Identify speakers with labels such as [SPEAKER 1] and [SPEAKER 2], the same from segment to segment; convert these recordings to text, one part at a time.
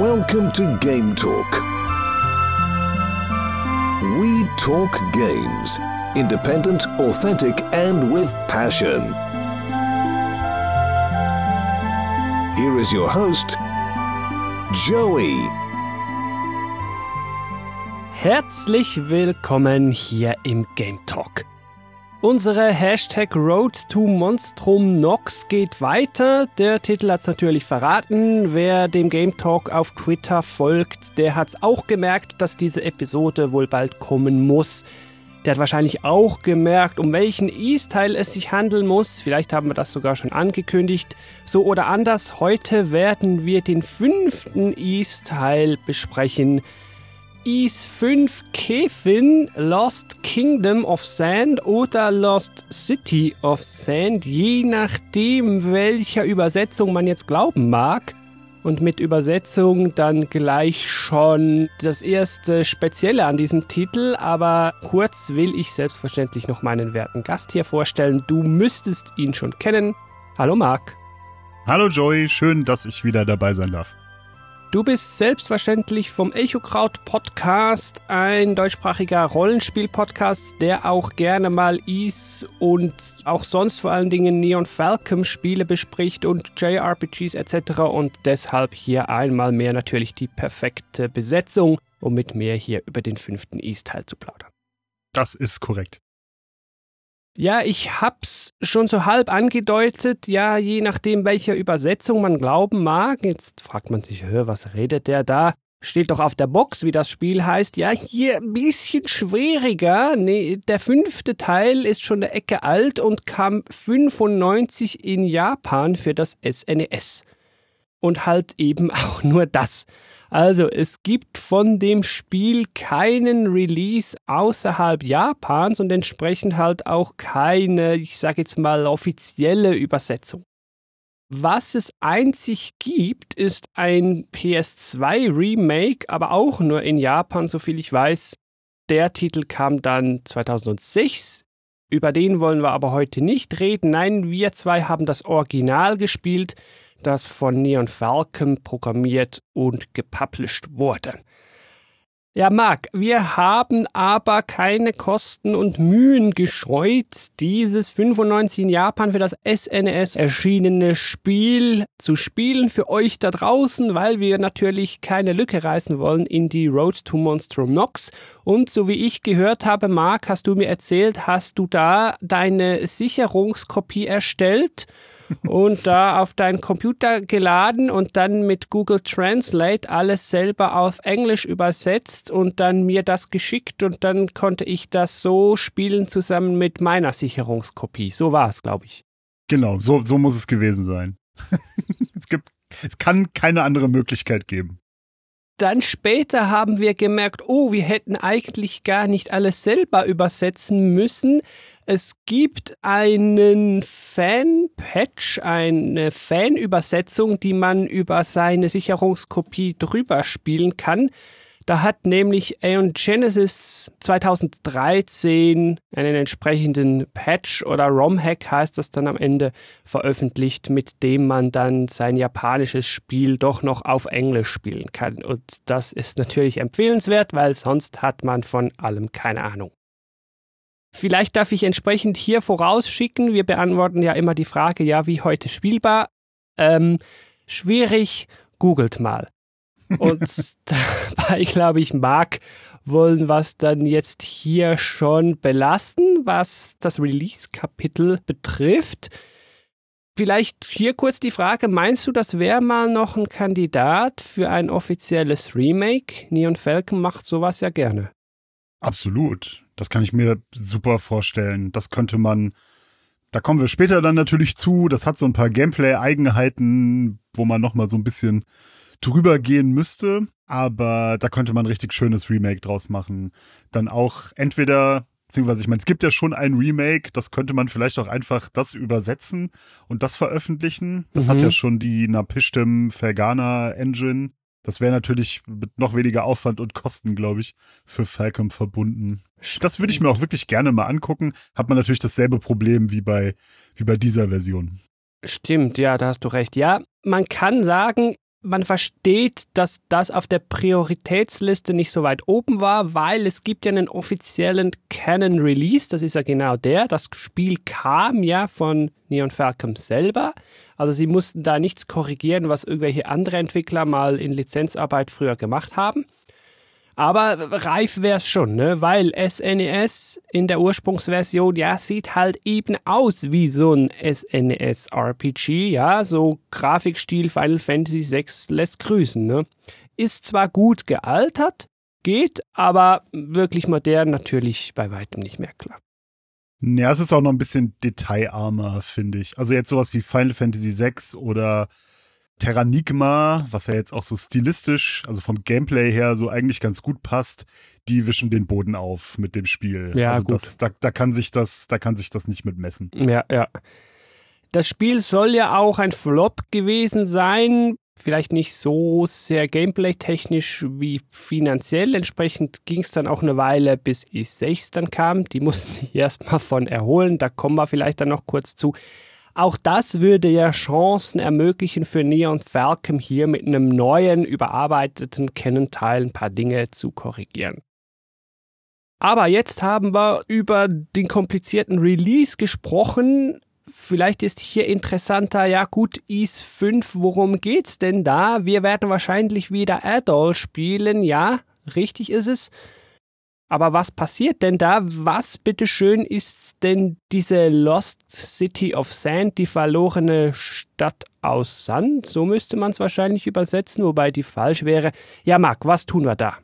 [SPEAKER 1] Welcome to Game Talk. We talk games. Independent, authentic, and with passion. Here is your host, Joey.
[SPEAKER 2] Herzlich willkommen hier im Game Talk. Unsere Hashtag Road to Monstrum Nox geht weiter. Der Titel hat's natürlich verraten. Wer dem Game Talk auf Twitter folgt, der hat's auch gemerkt, dass diese Episode wohl bald kommen muss. Der hat wahrscheinlich auch gemerkt, um welchen East-Teil es sich handeln muss. Vielleicht haben wir das sogar schon angekündigt. So oder anders, heute werden wir den fünften East-Teil besprechen. Is 5 Kefin, Lost Kingdom of Sand oder Lost City of Sand, je nachdem, welcher Übersetzung man jetzt glauben mag. Und mit Übersetzung dann gleich schon das erste Spezielle an diesem Titel, aber kurz will ich selbstverständlich noch meinen werten Gast hier vorstellen. Du müsstest ihn schon kennen. Hallo Marc.
[SPEAKER 3] Hallo Joey, schön, dass ich wieder dabei sein darf.
[SPEAKER 2] Du bist selbstverständlich vom Echokraut Podcast, ein deutschsprachiger Rollenspiel-Podcast, der auch gerne mal Is und auch sonst vor allen Dingen Neon Falcon Spiele bespricht und JRPGs etc. und deshalb hier einmal mehr natürlich die perfekte Besetzung, um mit mir hier über den fünften Is-Teil zu plaudern.
[SPEAKER 3] Das ist korrekt.
[SPEAKER 2] Ja, ich hab's schon so halb angedeutet, ja, je nachdem, welcher Übersetzung man glauben mag. Jetzt fragt man sich, was redet der da? Steht doch auf der Box, wie das Spiel heißt. Ja, hier ein bisschen schwieriger. Nee, der fünfte Teil ist schon eine Ecke alt und kam 95 in Japan für das SNES. Und halt eben auch nur das. Also es gibt von dem Spiel keinen Release außerhalb Japans und entsprechend halt auch keine, ich sage jetzt mal, offizielle Übersetzung. Was es einzig gibt, ist ein PS2 Remake, aber auch nur in Japan, soviel ich weiß. Der Titel kam dann 2006. Über den wollen wir aber heute nicht reden. Nein, wir zwei haben das Original gespielt das von Neon Falcon programmiert und gepublished wurde. Ja, Marc, wir haben aber keine Kosten und Mühen gescheut, dieses 95 in Japan für das SNES erschienene Spiel zu spielen für euch da draußen, weil wir natürlich keine Lücke reißen wollen in die Road to Monstrum Nox. Und so wie ich gehört habe, Marc, hast du mir erzählt, hast du da deine Sicherungskopie erstellt und da auf deinen Computer geladen und dann mit Google Translate alles selber auf Englisch übersetzt und dann mir das geschickt und dann konnte ich das so spielen zusammen mit meiner Sicherungskopie. So war es, glaube ich.
[SPEAKER 3] Genau, so, so muss es gewesen sein. es gibt, es kann keine andere Möglichkeit geben.
[SPEAKER 2] Dann später haben wir gemerkt, oh, wir hätten eigentlich gar nicht alles selber übersetzen müssen. Es gibt einen Fan-Patch, eine Fan-Übersetzung, die man über seine Sicherungskopie drüber spielen kann. Da hat nämlich Aeon Genesis 2013 einen entsprechenden Patch oder ROM-Hack heißt das dann am Ende veröffentlicht, mit dem man dann sein japanisches Spiel doch noch auf Englisch spielen kann. Und das ist natürlich empfehlenswert, weil sonst hat man von allem keine Ahnung. Vielleicht darf ich entsprechend hier vorausschicken, wir beantworten ja immer die Frage, ja, wie heute spielbar. Ähm, schwierig, googelt mal. Und dabei, glaube ich, mag wollen wir es dann jetzt hier schon belasten, was das Release-Kapitel betrifft. Vielleicht hier kurz die Frage, meinst du, das wäre mal noch ein Kandidat für ein offizielles Remake? Neon Falcon macht sowas ja gerne.
[SPEAKER 3] Absolut. Das kann ich mir super vorstellen. Das könnte man, da kommen wir später dann natürlich zu. Das hat so ein paar Gameplay-Eigenheiten, wo man nochmal so ein bisschen drüber gehen müsste. Aber da könnte man ein richtig schönes Remake draus machen. Dann auch entweder, beziehungsweise ich meine, es gibt ja schon ein Remake, das könnte man vielleicht auch einfach das übersetzen und das veröffentlichen. Das mhm. hat ja schon die Napishtim Fergana Engine Das wäre natürlich mit noch weniger Aufwand und Kosten, glaube ich, für Falcom verbunden. Das würde ich mir auch wirklich gerne mal angucken. Hat man natürlich dasselbe Problem wie bei, wie bei dieser Version.
[SPEAKER 2] Stimmt, ja, da hast du recht. Ja, man kann sagen, man versteht, dass das auf der Prioritätsliste nicht so weit oben war, weil es gibt ja einen offiziellen Canon Release, das ist ja genau der. Das Spiel kam ja von Neon Falcom selber. Also sie mussten da nichts korrigieren, was irgendwelche andere Entwickler mal in Lizenzarbeit früher gemacht haben. Aber reif wäre es schon, ne? weil SNES e in der Ursprungsversion, ja, sieht halt eben aus wie so ein SNES-RPG, ja, so Grafikstil Final Fantasy VI lässt grüßen, ne? Ist zwar gut gealtert, geht, aber wirklich modern natürlich bei weitem nicht mehr klar.
[SPEAKER 3] Ja, es ist auch noch ein bisschen detailarmer, finde ich. Also jetzt sowas wie Final Fantasy VI oder Terranigma, was ja jetzt auch so stilistisch, also vom Gameplay her so eigentlich ganz gut passt, die wischen den Boden auf mit dem Spiel.
[SPEAKER 2] Ja,
[SPEAKER 3] also
[SPEAKER 2] gut.
[SPEAKER 3] Das, da, da kann sich das, da kann sich das nicht mit messen.
[SPEAKER 2] Ja, ja. Das Spiel soll ja auch ein Flop gewesen sein. Vielleicht nicht so sehr gameplay-technisch wie finanziell. Entsprechend ging es dann auch eine Weile, bis i6 dann kam. Die mussten sich erstmal von erholen. Da kommen wir vielleicht dann noch kurz zu. Auch das würde ja Chancen ermöglichen für Neon Falcon hier mit einem neuen, überarbeiteten Canon-Teil ein paar Dinge zu korrigieren. Aber jetzt haben wir über den komplizierten Release gesprochen. Vielleicht ist hier interessanter, ja gut, Is 5, worum geht's denn da? Wir werden wahrscheinlich wieder Adol spielen, ja, richtig ist es. Aber was passiert denn da? Was bitteschön ist denn diese Lost City of Sand, die verlorene Stadt aus Sand? So müsste man es wahrscheinlich übersetzen, wobei die falsch wäre. Ja, Marc, was tun wir da?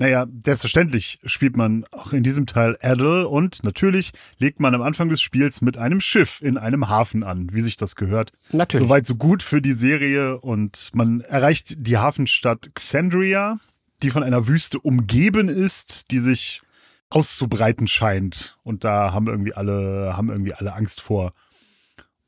[SPEAKER 3] Naja, selbstverständlich spielt man auch in diesem Teil Adel und natürlich legt man am Anfang des Spiels mit einem Schiff in einem Hafen an, wie sich das gehört.
[SPEAKER 2] Natürlich.
[SPEAKER 3] Soweit so gut für die Serie und man erreicht die Hafenstadt Xandria, die von einer Wüste umgeben ist, die sich auszubreiten scheint. Und da haben irgendwie alle, haben irgendwie alle Angst vor.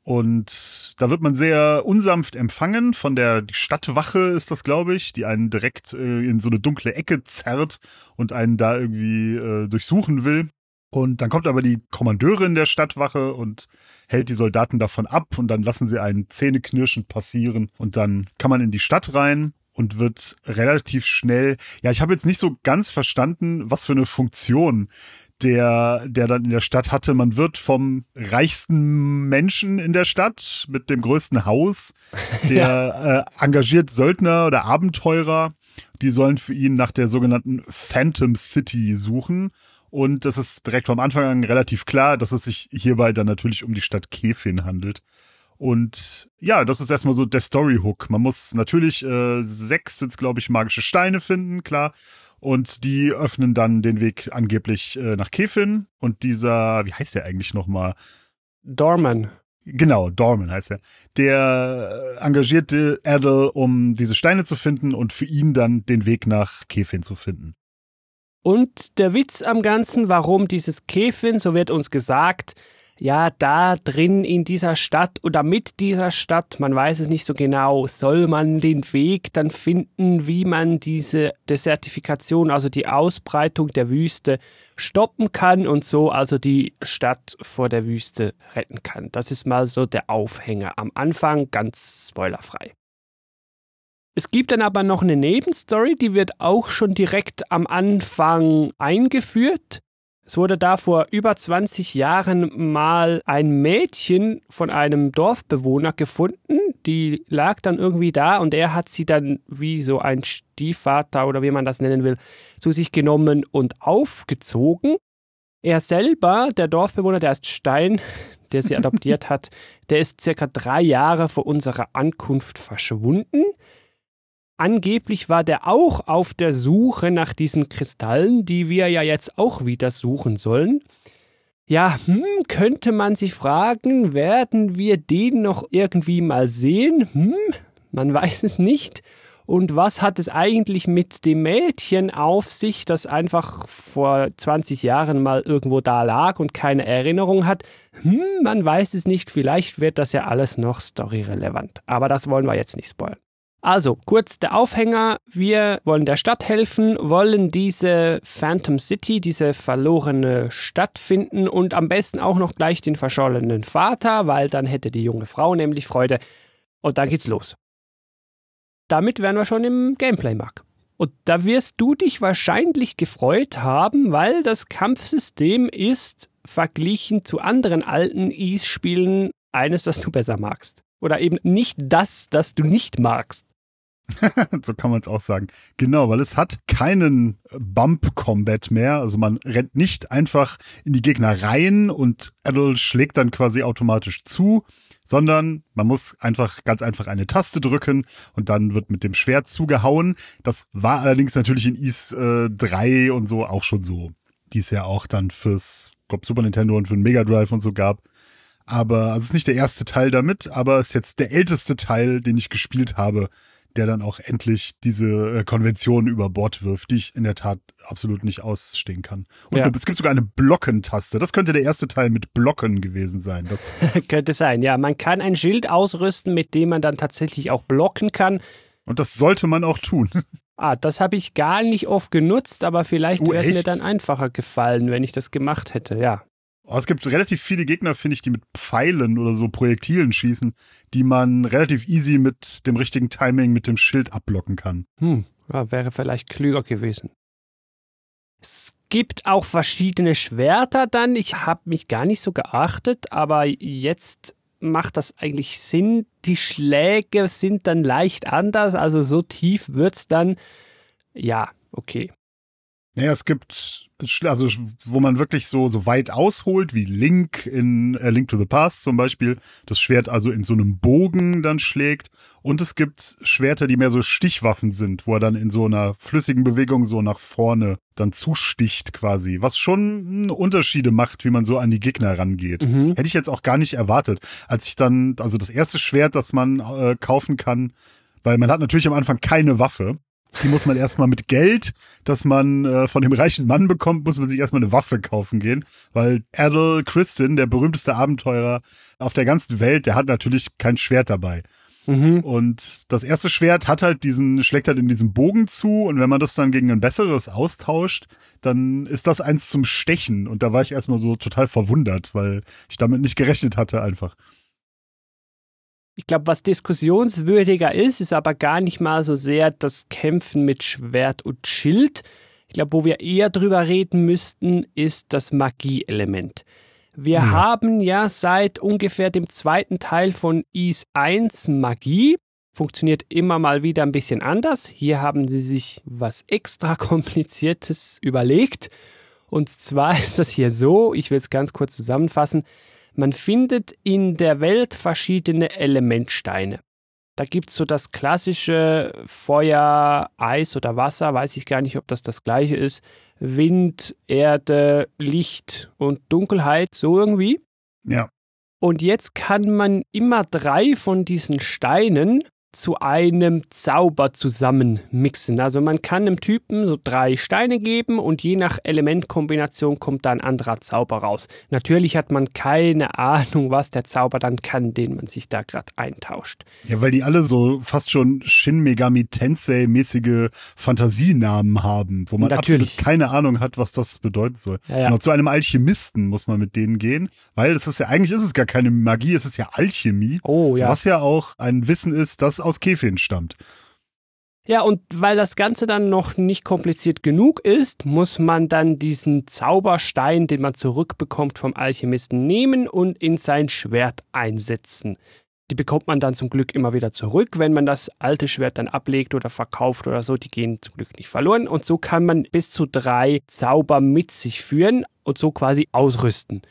[SPEAKER 3] Und da wird man sehr unsanft empfangen von der Stadtwache ist das, glaube ich, die einen direkt äh, in so eine dunkle Ecke zerrt und einen da irgendwie äh, durchsuchen will. Und dann kommt aber die Kommandeurin der Stadtwache und hält die Soldaten davon ab und dann lassen sie einen zähneknirschend passieren und dann kann man in die Stadt rein und wird relativ schnell, ja, ich habe jetzt nicht so ganz verstanden, was für eine Funktion der, der dann in der Stadt hatte. Man wird vom reichsten Menschen in der Stadt mit dem größten Haus, der ja. äh, engagiert Söldner oder Abenteurer, die sollen für ihn nach der sogenannten Phantom City suchen. Und das ist direkt vom Anfang an relativ klar, dass es sich hierbei dann natürlich um die Stadt Kefin handelt. Und ja, das ist erstmal so der Story-Hook. Man muss natürlich äh, sechs sind glaube ich, magische Steine finden, klar. Und die öffnen dann den Weg angeblich äh, nach Kefin. Und dieser, wie heißt der eigentlich nochmal?
[SPEAKER 2] Dorman.
[SPEAKER 3] Genau, Dorman heißt er. Der äh, engagierte Adel, um diese Steine zu finden und für ihn dann den Weg nach Kefin zu finden.
[SPEAKER 2] Und der Witz am Ganzen, warum dieses Kefin, so wird uns gesagt, ja, da drin in dieser Stadt oder mit dieser Stadt, man weiß es nicht so genau, soll man den Weg dann finden, wie man diese Desertifikation, also die Ausbreitung der Wüste stoppen kann und so also die Stadt vor der Wüste retten kann. Das ist mal so der Aufhänger am Anfang, ganz spoilerfrei. Es gibt dann aber noch eine Nebenstory, die wird auch schon direkt am Anfang eingeführt. Es wurde da vor über 20 Jahren mal ein Mädchen von einem Dorfbewohner gefunden. Die lag dann irgendwie da und er hat sie dann wie so ein Stiefvater oder wie man das nennen will, zu sich genommen und aufgezogen. Er selber, der Dorfbewohner, der ist Stein, der sie adoptiert hat, der ist circa drei Jahre vor unserer Ankunft verschwunden. Angeblich war der auch auf der Suche nach diesen Kristallen, die wir ja jetzt auch wieder suchen sollen. Ja, hm, könnte man sich fragen, werden wir den noch irgendwie mal sehen? Hm, man weiß es nicht. Und was hat es eigentlich mit dem Mädchen auf sich, das einfach vor 20 Jahren mal irgendwo da lag und keine Erinnerung hat? Hm, man weiß es nicht. Vielleicht wird das ja alles noch storyrelevant. Aber das wollen wir jetzt nicht spoilern. Also, kurz der Aufhänger. Wir wollen der Stadt helfen, wollen diese Phantom City, diese verlorene Stadt finden und am besten auch noch gleich den verschollenen Vater, weil dann hätte die junge Frau nämlich Freude. Und dann geht's los. Damit wären wir schon im Gameplay, Mark. Und da wirst du dich wahrscheinlich gefreut haben, weil das Kampfsystem ist verglichen zu anderen alten Ease-Spielen eines, das du besser magst. Oder eben nicht das, das du nicht magst.
[SPEAKER 3] so kann man es auch sagen. Genau, weil es hat keinen Bump-Combat mehr. Also man rennt nicht einfach in die Gegner rein und Adel schlägt dann quasi automatisch zu, sondern man muss einfach ganz einfach eine Taste drücken und dann wird mit dem Schwert zugehauen. Das war allerdings natürlich in Is äh, 3 und so auch schon so. Die es ja auch dann fürs glaub, Super Nintendo und für den Mega Drive und so gab. Aber also es ist nicht der erste Teil damit, aber es ist jetzt der älteste Teil, den ich gespielt habe der dann auch endlich diese äh, Konvention über Bord wirft, die ich in der Tat absolut nicht ausstehen kann. Und ja. es gibt sogar eine Blockentaste. Das könnte der erste Teil mit Blocken gewesen sein. Das
[SPEAKER 2] könnte sein, ja. Man kann ein Schild ausrüsten, mit dem man dann tatsächlich auch blocken kann.
[SPEAKER 3] Und das sollte man auch tun.
[SPEAKER 2] Ah, das habe ich gar nicht oft genutzt, aber vielleicht wäre es mir dann einfacher gefallen, wenn ich das gemacht hätte, ja.
[SPEAKER 3] Oh, es gibt relativ viele Gegner, finde ich, die mit Pfeilen oder so Projektilen schießen, die man relativ easy mit dem richtigen Timing mit dem Schild abblocken kann.
[SPEAKER 2] Hm, ja, wäre vielleicht klüger gewesen. Es gibt auch verschiedene Schwerter dann. Ich habe mich gar nicht so geachtet, aber jetzt macht das eigentlich Sinn. Die Schläge sind dann leicht anders, also so tief wird's dann. Ja, okay.
[SPEAKER 3] Naja, es gibt, also wo man wirklich so, so weit ausholt, wie Link in äh, Link to the Past zum Beispiel, das Schwert also in so einem Bogen dann schlägt. Und es gibt Schwerter, die mehr so Stichwaffen sind, wo er dann in so einer flüssigen Bewegung so nach vorne dann zusticht quasi, was schon Unterschiede macht, wie man so an die Gegner rangeht. Mhm. Hätte ich jetzt auch gar nicht erwartet. Als ich dann, also das erste Schwert, das man äh, kaufen kann, weil man hat natürlich am Anfang keine Waffe. Die muss man erstmal mit Geld, das man äh, von dem reichen Mann bekommt, muss man sich erstmal eine Waffe kaufen gehen. Weil Adel Christin, der berühmteste Abenteurer auf der ganzen Welt, der hat natürlich kein Schwert dabei. Mhm. Und das erste Schwert hat halt diesen, schlägt halt in diesem Bogen zu und wenn man das dann gegen ein besseres austauscht, dann ist das eins zum Stechen. Und da war ich erstmal so total verwundert, weil ich damit nicht gerechnet hatte einfach.
[SPEAKER 2] Ich glaube, was diskussionswürdiger ist, ist aber gar nicht mal so sehr das Kämpfen mit Schwert und Schild. Ich glaube, wo wir eher drüber reden müssten, ist das Magieelement. Wir ja. haben ja seit ungefähr dem zweiten Teil von Is 1 Magie. Funktioniert immer mal wieder ein bisschen anders. Hier haben sie sich was extra kompliziertes überlegt. Und zwar ist das hier so, ich will es ganz kurz zusammenfassen. Man findet in der Welt verschiedene Elementsteine. Da gibt es so das klassische Feuer, Eis oder Wasser, weiß ich gar nicht, ob das das gleiche ist. Wind, Erde, Licht und Dunkelheit, so irgendwie.
[SPEAKER 3] Ja.
[SPEAKER 2] Und jetzt kann man immer drei von diesen Steinen zu einem Zauber zusammen mixen. Also man kann einem Typen so drei Steine geben und je nach Elementkombination kommt da ein anderer Zauber raus. Natürlich hat man keine Ahnung, was der Zauber dann kann, den man sich da gerade eintauscht.
[SPEAKER 3] Ja, weil die alle so fast schon Shin Megami Tensei mäßige Fantasienamen haben, wo man Natürlich. absolut keine Ahnung hat, was das bedeuten soll. Ja, ja. Genau, zu einem Alchemisten muss man mit denen gehen, weil es ist ja eigentlich ist es gar keine Magie, es ist ja Alchemie.
[SPEAKER 2] Oh ja.
[SPEAKER 3] Was ja auch ein Wissen ist, das aus Kefin stammt.
[SPEAKER 2] Ja, und weil das Ganze dann noch nicht kompliziert genug ist, muss man dann diesen Zauberstein, den man zurückbekommt vom Alchemisten, nehmen und in sein Schwert einsetzen. Die bekommt man dann zum Glück immer wieder zurück, wenn man das alte Schwert dann ablegt oder verkauft oder so. Die gehen zum Glück nicht verloren. Und so kann man bis zu drei Zauber mit sich führen und so quasi ausrüsten.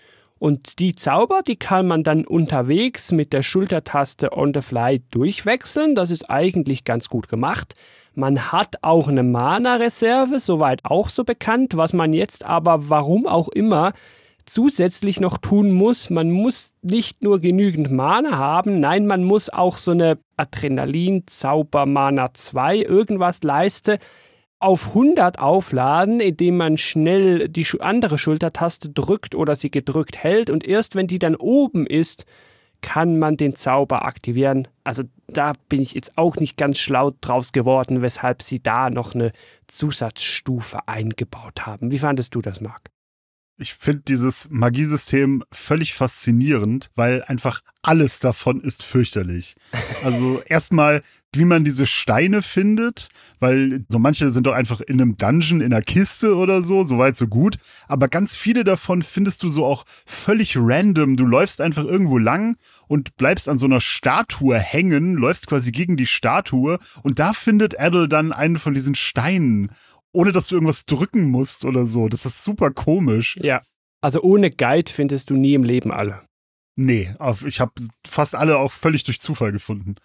[SPEAKER 2] Und die Zauber, die kann man dann unterwegs mit der Schultertaste on the fly durchwechseln. Das ist eigentlich ganz gut gemacht. Man hat auch eine Mana-Reserve, soweit auch so bekannt, was man jetzt aber, warum auch immer, zusätzlich noch tun muss. Man muss nicht nur genügend Mana haben, nein, man muss auch so eine Adrenalin-Zauber-Mana 2 irgendwas leisten auf 100 aufladen, indem man schnell die andere Schultertaste drückt oder sie gedrückt hält und erst wenn die dann oben ist, kann man den Zauber aktivieren. Also da bin ich jetzt auch nicht ganz schlau draus geworden, weshalb sie da noch eine Zusatzstufe eingebaut haben. Wie fandest du das, Marc?
[SPEAKER 3] Ich finde dieses Magiesystem völlig faszinierend, weil einfach alles davon ist fürchterlich. Also erstmal, wie man diese Steine findet, weil so manche sind doch einfach in einem Dungeon, in einer Kiste oder so, soweit so gut. Aber ganz viele davon findest du so auch völlig random. Du läufst einfach irgendwo lang und bleibst an so einer Statue hängen, läufst quasi gegen die Statue und da findet Adel dann einen von diesen Steinen ohne dass du irgendwas drücken musst oder so. Das ist super komisch.
[SPEAKER 2] Ja. Also ohne Guide findest du nie im Leben alle.
[SPEAKER 3] Nee, ich habe fast alle auch völlig durch Zufall gefunden.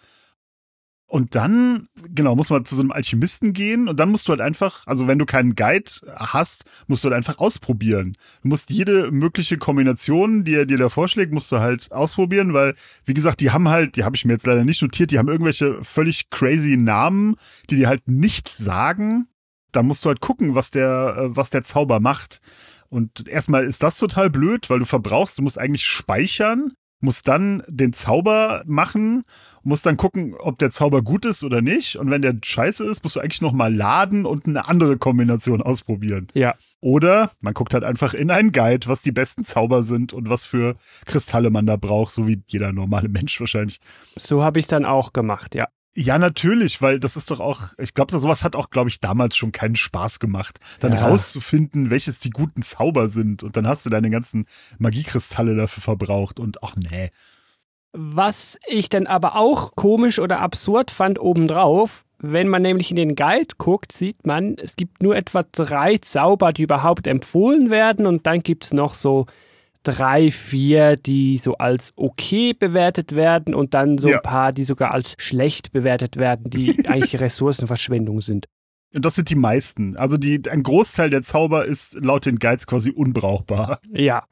[SPEAKER 3] Und dann, genau, muss man zu so einem Alchemisten gehen und dann musst du halt einfach, also wenn du keinen Guide hast, musst du halt einfach ausprobieren. Du musst jede mögliche Kombination, die er dir da vorschlägt, musst du halt ausprobieren, weil, wie gesagt, die haben halt, die habe ich mir jetzt leider nicht notiert, die haben irgendwelche völlig crazy Namen, die dir halt nichts sagen dann musst du halt gucken, was der, äh, was der Zauber macht. Und erstmal ist das total blöd, weil du verbrauchst, du musst eigentlich speichern, musst dann den Zauber machen, musst dann gucken, ob der Zauber gut ist oder nicht. Und wenn der scheiße ist, musst du eigentlich nochmal laden und eine andere Kombination ausprobieren.
[SPEAKER 2] Ja.
[SPEAKER 3] Oder man guckt halt einfach in einen Guide, was die besten Zauber sind und was für Kristalle man da braucht, so wie jeder normale Mensch wahrscheinlich.
[SPEAKER 2] So habe ich es dann auch gemacht, ja.
[SPEAKER 3] Ja, natürlich, weil das ist doch auch, ich glaube, sowas hat auch, glaube ich, damals schon keinen Spaß gemacht, dann
[SPEAKER 2] Ja.
[SPEAKER 3] rauszufinden, welches die guten Zauber sind. Und dann hast du deine ganzen Magiekristalle dafür verbraucht und ach nee.
[SPEAKER 2] Was ich dann aber auch komisch oder absurd fand obendrauf, wenn man nämlich in den Guide guckt, sieht man, es gibt nur etwa drei Zauber, die überhaupt empfohlen werden und dann gibt es noch so drei, vier, die so als okay bewertet werden und dann so
[SPEAKER 3] Ja.
[SPEAKER 2] ein paar, die sogar als schlecht bewertet werden, die eigentlich Ressourcenverschwendung sind.
[SPEAKER 3] Und das sind die meisten. Also die, ein Großteil der Zauber ist laut den Guides quasi unbrauchbar.
[SPEAKER 2] Ja.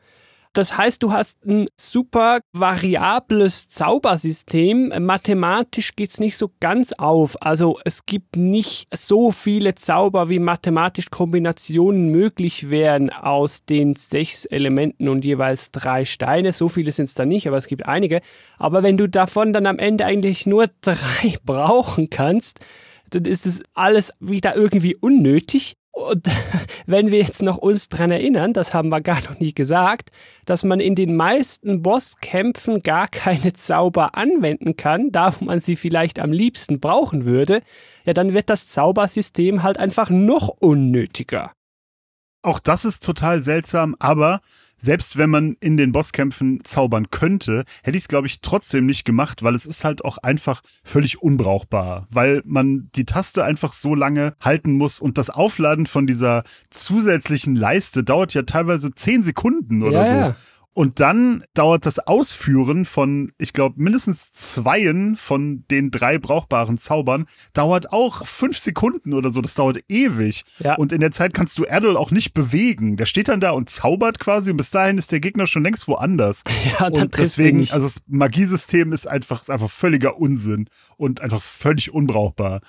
[SPEAKER 2] Das heißt, du hast ein super variables Zaubersystem. Mathematisch geht's nicht so ganz auf. Also es gibt nicht so viele Zauber, wie mathematisch Kombinationen möglich wären aus den sechs Elementen und jeweils drei Steine. So viele sind's da nicht, aber es gibt einige. Aber wenn du davon dann am Ende eigentlich nur drei brauchen kannst, dann ist es alles wieder irgendwie unnötig. Und wenn wir jetzt noch uns dran erinnern, das haben wir gar noch nie gesagt, dass man in den meisten Bosskämpfen gar keine Zauber anwenden kann, da wo man sie vielleicht am liebsten brauchen würde, ja, dann wird das Zaubersystem halt einfach noch unnötiger.
[SPEAKER 3] Auch das ist total seltsam, aber selbst wenn man in den Bosskämpfen zaubern könnte, hätte ich es, glaube ich, trotzdem nicht gemacht, weil es ist halt auch einfach völlig unbrauchbar, weil man die Taste einfach so lange halten muss und das Aufladen von dieser zusätzlichen Leiste dauert ja teilweise zehn Sekunden oder
[SPEAKER 2] Ja,
[SPEAKER 3] so.
[SPEAKER 2] ja.
[SPEAKER 3] Und dann dauert das Ausführen von, ich glaube, mindestens zweien von den drei brauchbaren Zaubern, dauert auch fünf Sekunden oder so. Das dauert ewig.
[SPEAKER 2] Ja.
[SPEAKER 3] Und in der Zeit kannst du Erdl auch nicht bewegen. Der steht dann da und zaubert quasi und bis dahin ist der Gegner schon längst woanders.
[SPEAKER 2] Ja, dann
[SPEAKER 3] und deswegen,
[SPEAKER 2] nicht.
[SPEAKER 3] also das Magiesystem ist einfach, ist einfach völliger Unsinn und einfach völlig unbrauchbar.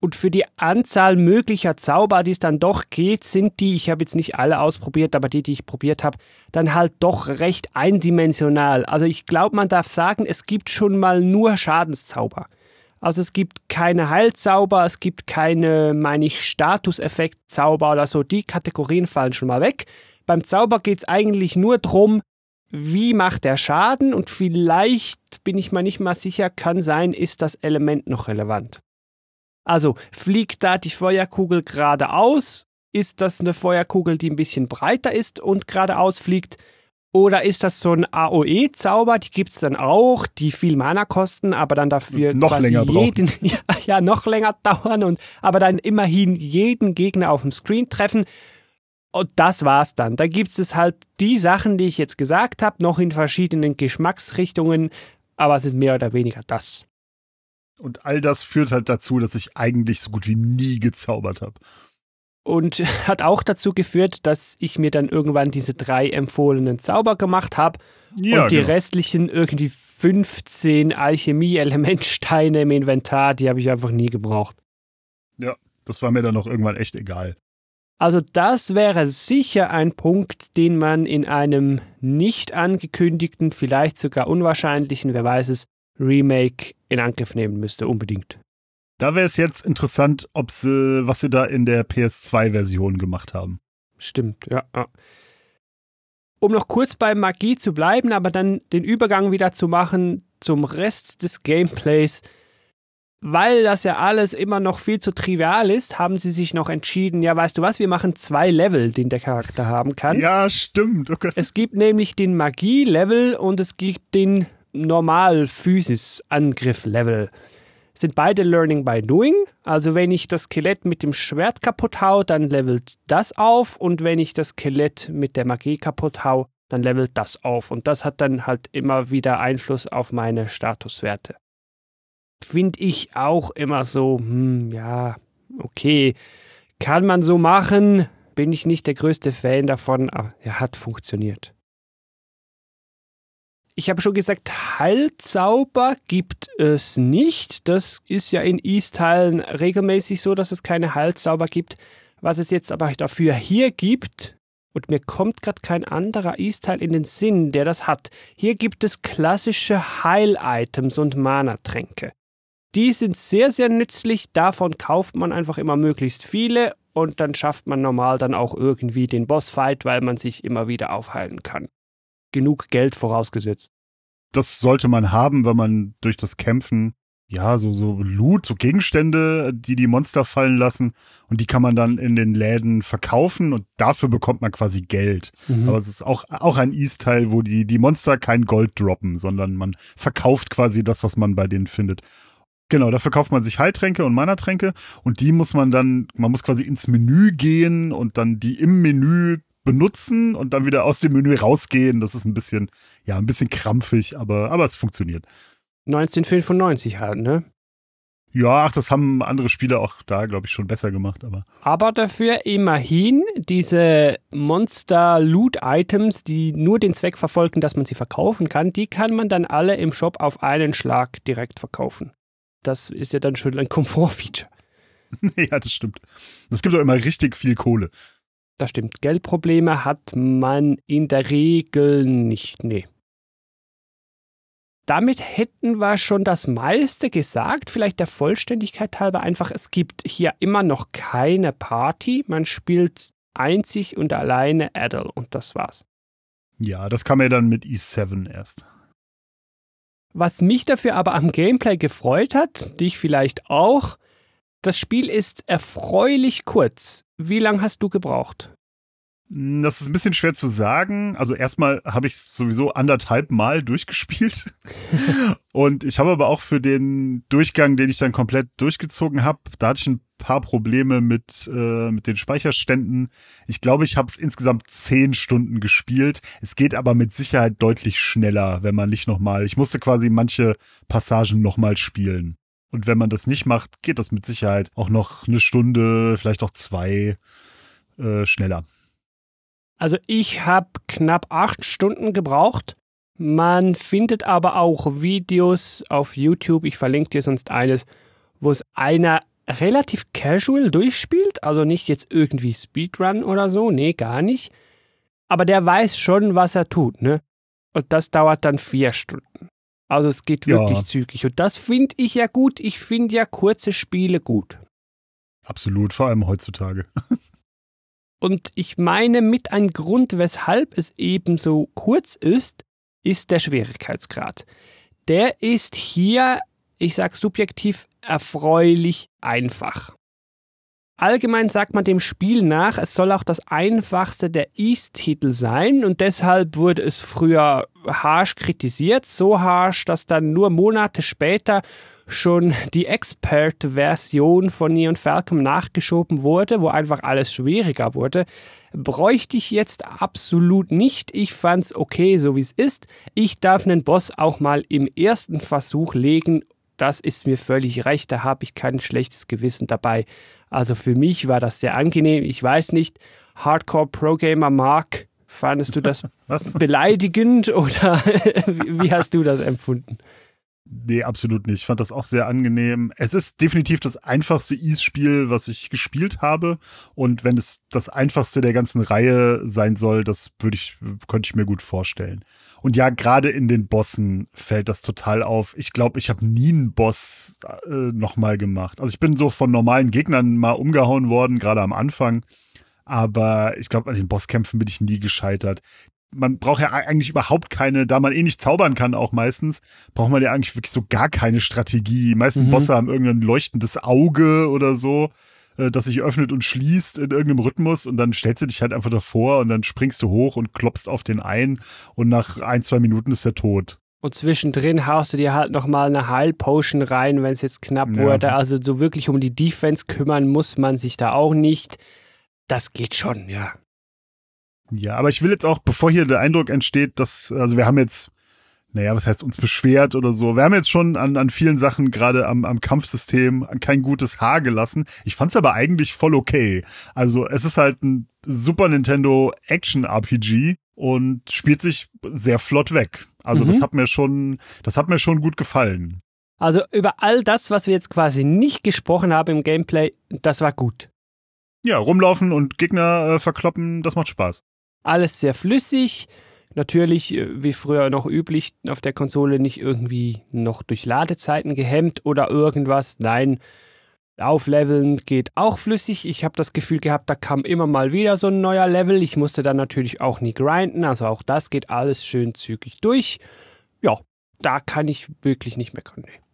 [SPEAKER 2] Und für die Anzahl möglicher Zauber, die es dann doch geht, sind die, ich habe jetzt nicht alle ausprobiert, aber die, die ich probiert habe, dann halt doch recht eindimensional. Also ich glaube, man darf sagen, es gibt schon mal nur Schadenszauber. Also es gibt keine Heilzauber, es gibt keine, meine ich, Statuseffektzauber oder so. Die Kategorien fallen schon mal weg. Beim Zauber geht es eigentlich nur drum, wie macht der Schaden und vielleicht, bin ich mir nicht mal sicher, kann sein, ist das Element noch relevant. Also fliegt da die Feuerkugel geradeaus? Ist das eine Feuerkugel, die ein bisschen breiter ist und geradeaus fliegt? Oder ist das so ein AOE-Zauber? Die gibt's dann auch, die viel Mana kosten, aber dann dafür
[SPEAKER 3] Noch
[SPEAKER 2] quasi
[SPEAKER 3] länger
[SPEAKER 2] jeden, ja, ja, noch länger dauern und aber dann immerhin jeden Gegner auf dem Screen treffen. Und das war's dann. Da gibt's es halt die Sachen, die ich jetzt gesagt habe, noch in verschiedenen Geschmacksrichtungen, aber es ist mehr oder weniger das.
[SPEAKER 3] Und all das führt halt dazu, dass ich eigentlich so gut wie nie gezaubert habe.
[SPEAKER 2] und hat auch dazu geführt, dass ich mir dann irgendwann diese drei empfohlenen Zauber gemacht habe
[SPEAKER 3] Ja,
[SPEAKER 2] und die
[SPEAKER 3] genau.
[SPEAKER 2] restlichen irgendwie 15 Alchemie-Elementsteine im Inventar, die habe ich einfach nie gebraucht.
[SPEAKER 3] Ja, das war mir dann auch irgendwann echt egal.
[SPEAKER 2] Also das wäre sicher ein Punkt, den man in einem nicht angekündigten, vielleicht sogar unwahrscheinlichen, wer weiß es, Remake in Angriff nehmen müsste, unbedingt.
[SPEAKER 3] Da wäre es jetzt interessant, ob sie, was sie da in der PS2-Version gemacht haben.
[SPEAKER 2] Stimmt, ja. Um noch kurz bei Magie zu bleiben, aber dann den Übergang wieder zu machen zum Rest des Gameplays, weil das ja alles immer noch viel zu trivial ist, haben sie sich noch entschieden, ja, weißt du was, wir machen zwei Level, den der Charakter haben kann.
[SPEAKER 3] Ja, stimmt. Okay.
[SPEAKER 2] Es gibt nämlich den Magie-Level und es gibt den Normal-Physis-Angriff-Level. Sind beide Learning by Doing. Also wenn ich das Skelett mit dem Schwert kaputt hau, dann levelt das auf und wenn ich das Skelett mit der Magie kaputt hau, dann levelt das auf. Und das hat dann halt immer wieder Einfluss auf meine Statuswerte finde ich auch immer so, hm, ja, okay, kann man so machen, bin ich nicht der größte Fan davon, aber er hat funktioniert. Ich habe schon gesagt, Heilzauber gibt es nicht. Das ist ja in East-Teilen regelmäßig so, dass es keine Heilzauber gibt. Was es jetzt aber dafür hier gibt, und mir kommt gerade kein anderer East-Teil in den Sinn, der das hat. Hier gibt es klassische Heil-Items und Mana-Tränke. Die sind sehr, sehr nützlich. Davon kauft man einfach immer möglichst viele und dann schafft man normal dann auch irgendwie den Bossfight, weil man sich immer wieder aufheilen kann. Genug Geld vorausgesetzt.
[SPEAKER 3] Das sollte man haben, wenn man durch das Kämpfen ja, so, so Loot, so Gegenstände, die die Monster fallen lassen und die kann man dann in den Läden verkaufen und dafür bekommt man quasi Geld. Mhm. Aber es ist auch, auch ein East-Teil, wo die, die Monster kein Gold droppen, sondern man verkauft quasi das, was man bei denen findet. Genau, dafür kauft man sich Heiltränke und Mana-Tränke und die muss man dann, man muss quasi ins Menü gehen und dann die im Menü benutzen und dann wieder aus dem Menü rausgehen. Das ist ein bisschen, ja, ein bisschen krampfig, aber, aber es funktioniert.
[SPEAKER 2] 1995 halt, ne?
[SPEAKER 3] Ja, ach, das haben andere Spiele auch da, glaube ich, schon besser gemacht, aber.
[SPEAKER 2] Aber dafür immerhin diese Monster-Loot-Items, die nur den Zweck verfolgen, dass man sie verkaufen kann, die kann man dann alle im Shop auf einen Schlag direkt verkaufen das ist ja dann schon ein Komfortfeature.
[SPEAKER 3] ja, das stimmt. Es gibt auch immer richtig viel Kohle.
[SPEAKER 2] Das stimmt. Geldprobleme hat man in der Regel nicht. Nee. Damit hätten wir schon das meiste gesagt. Vielleicht der Vollständigkeit halber einfach, es gibt hier immer noch keine Party. Man spielt einzig und alleine Adel und das war's.
[SPEAKER 3] Ja, das kam ja dann mit E7 erst.
[SPEAKER 2] Was mich dafür aber am Gameplay gefreut hat, dich vielleicht auch, das Spiel ist erfreulich kurz. Wie lange hast du gebraucht?
[SPEAKER 3] Das ist ein bisschen schwer zu sagen. Also erstmal habe ich sowieso anderthalb Mal durchgespielt. und ich habe aber auch für den Durchgang, den ich dann komplett durchgezogen habe, da hatte ich ein paar Probleme mit, äh, mit den Speicherständen. Ich glaube, ich habe es insgesamt zehn Stunden gespielt. Es geht aber mit Sicherheit deutlich schneller, wenn man nicht nochmal. Ich musste quasi manche Passagen nochmal spielen. Und wenn man das nicht macht, geht das mit Sicherheit auch noch eine Stunde, vielleicht auch zwei äh, schneller.
[SPEAKER 2] Also ich habe knapp acht Stunden gebraucht. Man findet aber auch Videos auf YouTube, ich verlinke dir sonst eines, wo es einer relativ casual durchspielt, also nicht jetzt irgendwie Speedrun oder so, nee, gar nicht. Aber der weiß schon, was er tut, ne? Und das dauert dann vier Stunden. Also es geht wirklich ja. zügig. Und das finde ich ja gut. Ich finde ja kurze Spiele gut.
[SPEAKER 3] Absolut, vor allem heutzutage.
[SPEAKER 2] Und ich meine, mit ein Grund, weshalb es eben so kurz ist, ist der Schwierigkeitsgrad. Der ist hier, ich sag subjektiv, erfreulich einfach. Allgemein sagt man dem Spiel nach, es soll auch das einfachste der East-Titel sein und deshalb wurde es früher harsch kritisiert, so harsch, dass dann nur Monate später schon die Expert-Version von Neon Falcon nachgeschoben wurde, wo einfach alles schwieriger wurde, bräuchte ich jetzt absolut nicht. Ich fand's okay, so wie es ist. Ich darf einen Boss auch mal im ersten Versuch legen. Das ist mir völlig recht, da habe ich kein schlechtes Gewissen dabei. Also für mich war das sehr angenehm. Ich weiß nicht, Hardcore Pro Gamer Mark, fandest du das beleidigend oder wie hast du das empfunden?
[SPEAKER 3] Nee, absolut nicht. Ich fand das auch sehr angenehm. Es ist definitiv das einfachste Ease-Spiel, was ich gespielt habe. Und wenn es das einfachste der ganzen Reihe sein soll, das würde ich, könnte ich mir gut vorstellen. Und ja, gerade in den Bossen fällt das total auf. Ich glaube, ich habe nie einen Boss äh, nochmal gemacht. Also ich bin so von normalen Gegnern mal umgehauen worden, gerade am Anfang. Aber ich glaube, an den Bosskämpfen bin ich nie gescheitert man braucht ja eigentlich überhaupt keine, da man eh nicht zaubern kann auch meistens, braucht man ja eigentlich wirklich so gar keine Strategie. Die meisten mhm. Bosse haben irgendein leuchtendes Auge oder so, äh, das sich öffnet und schließt in irgendeinem Rhythmus und dann stellst du dich halt einfach davor und dann springst du hoch und klopfst auf den ein und nach ein, zwei Minuten ist er tot.
[SPEAKER 2] Und zwischendrin haust du dir halt nochmal eine Heilpotion rein, wenn es jetzt knapp ja. wurde. Also so wirklich um die Defense kümmern muss man sich da auch nicht. Das geht schon, ja.
[SPEAKER 3] Ja, aber ich will jetzt auch, bevor hier der Eindruck entsteht, dass, also wir haben jetzt, naja, was heißt uns beschwert oder so. Wir haben jetzt schon an, an vielen Sachen, gerade am, am Kampfsystem, kein gutes Haar gelassen. Ich fand's aber eigentlich voll okay. Also es ist halt ein Super Nintendo Action RPG und spielt sich sehr flott weg. Also mhm. das hat mir schon, das hat mir schon gut gefallen.
[SPEAKER 2] Also über all das, was wir jetzt quasi nicht gesprochen haben im Gameplay, das war gut.
[SPEAKER 3] Ja, rumlaufen und Gegner äh, verkloppen, das macht Spaß.
[SPEAKER 2] Alles sehr flüssig. Natürlich, äh, wie früher noch üblich, auf der Konsole nicht irgendwie noch durch Ladezeiten gehemmt oder irgendwas. Nein, Aufleveln geht auch flüssig. Ich habe das Gefühl gehabt, da kam immer mal wieder so ein neuer Level. Ich musste dann natürlich auch nie grinden, also auch das geht alles schön zügig durch. Ja, da kann ich wirklich nicht meckern. Nee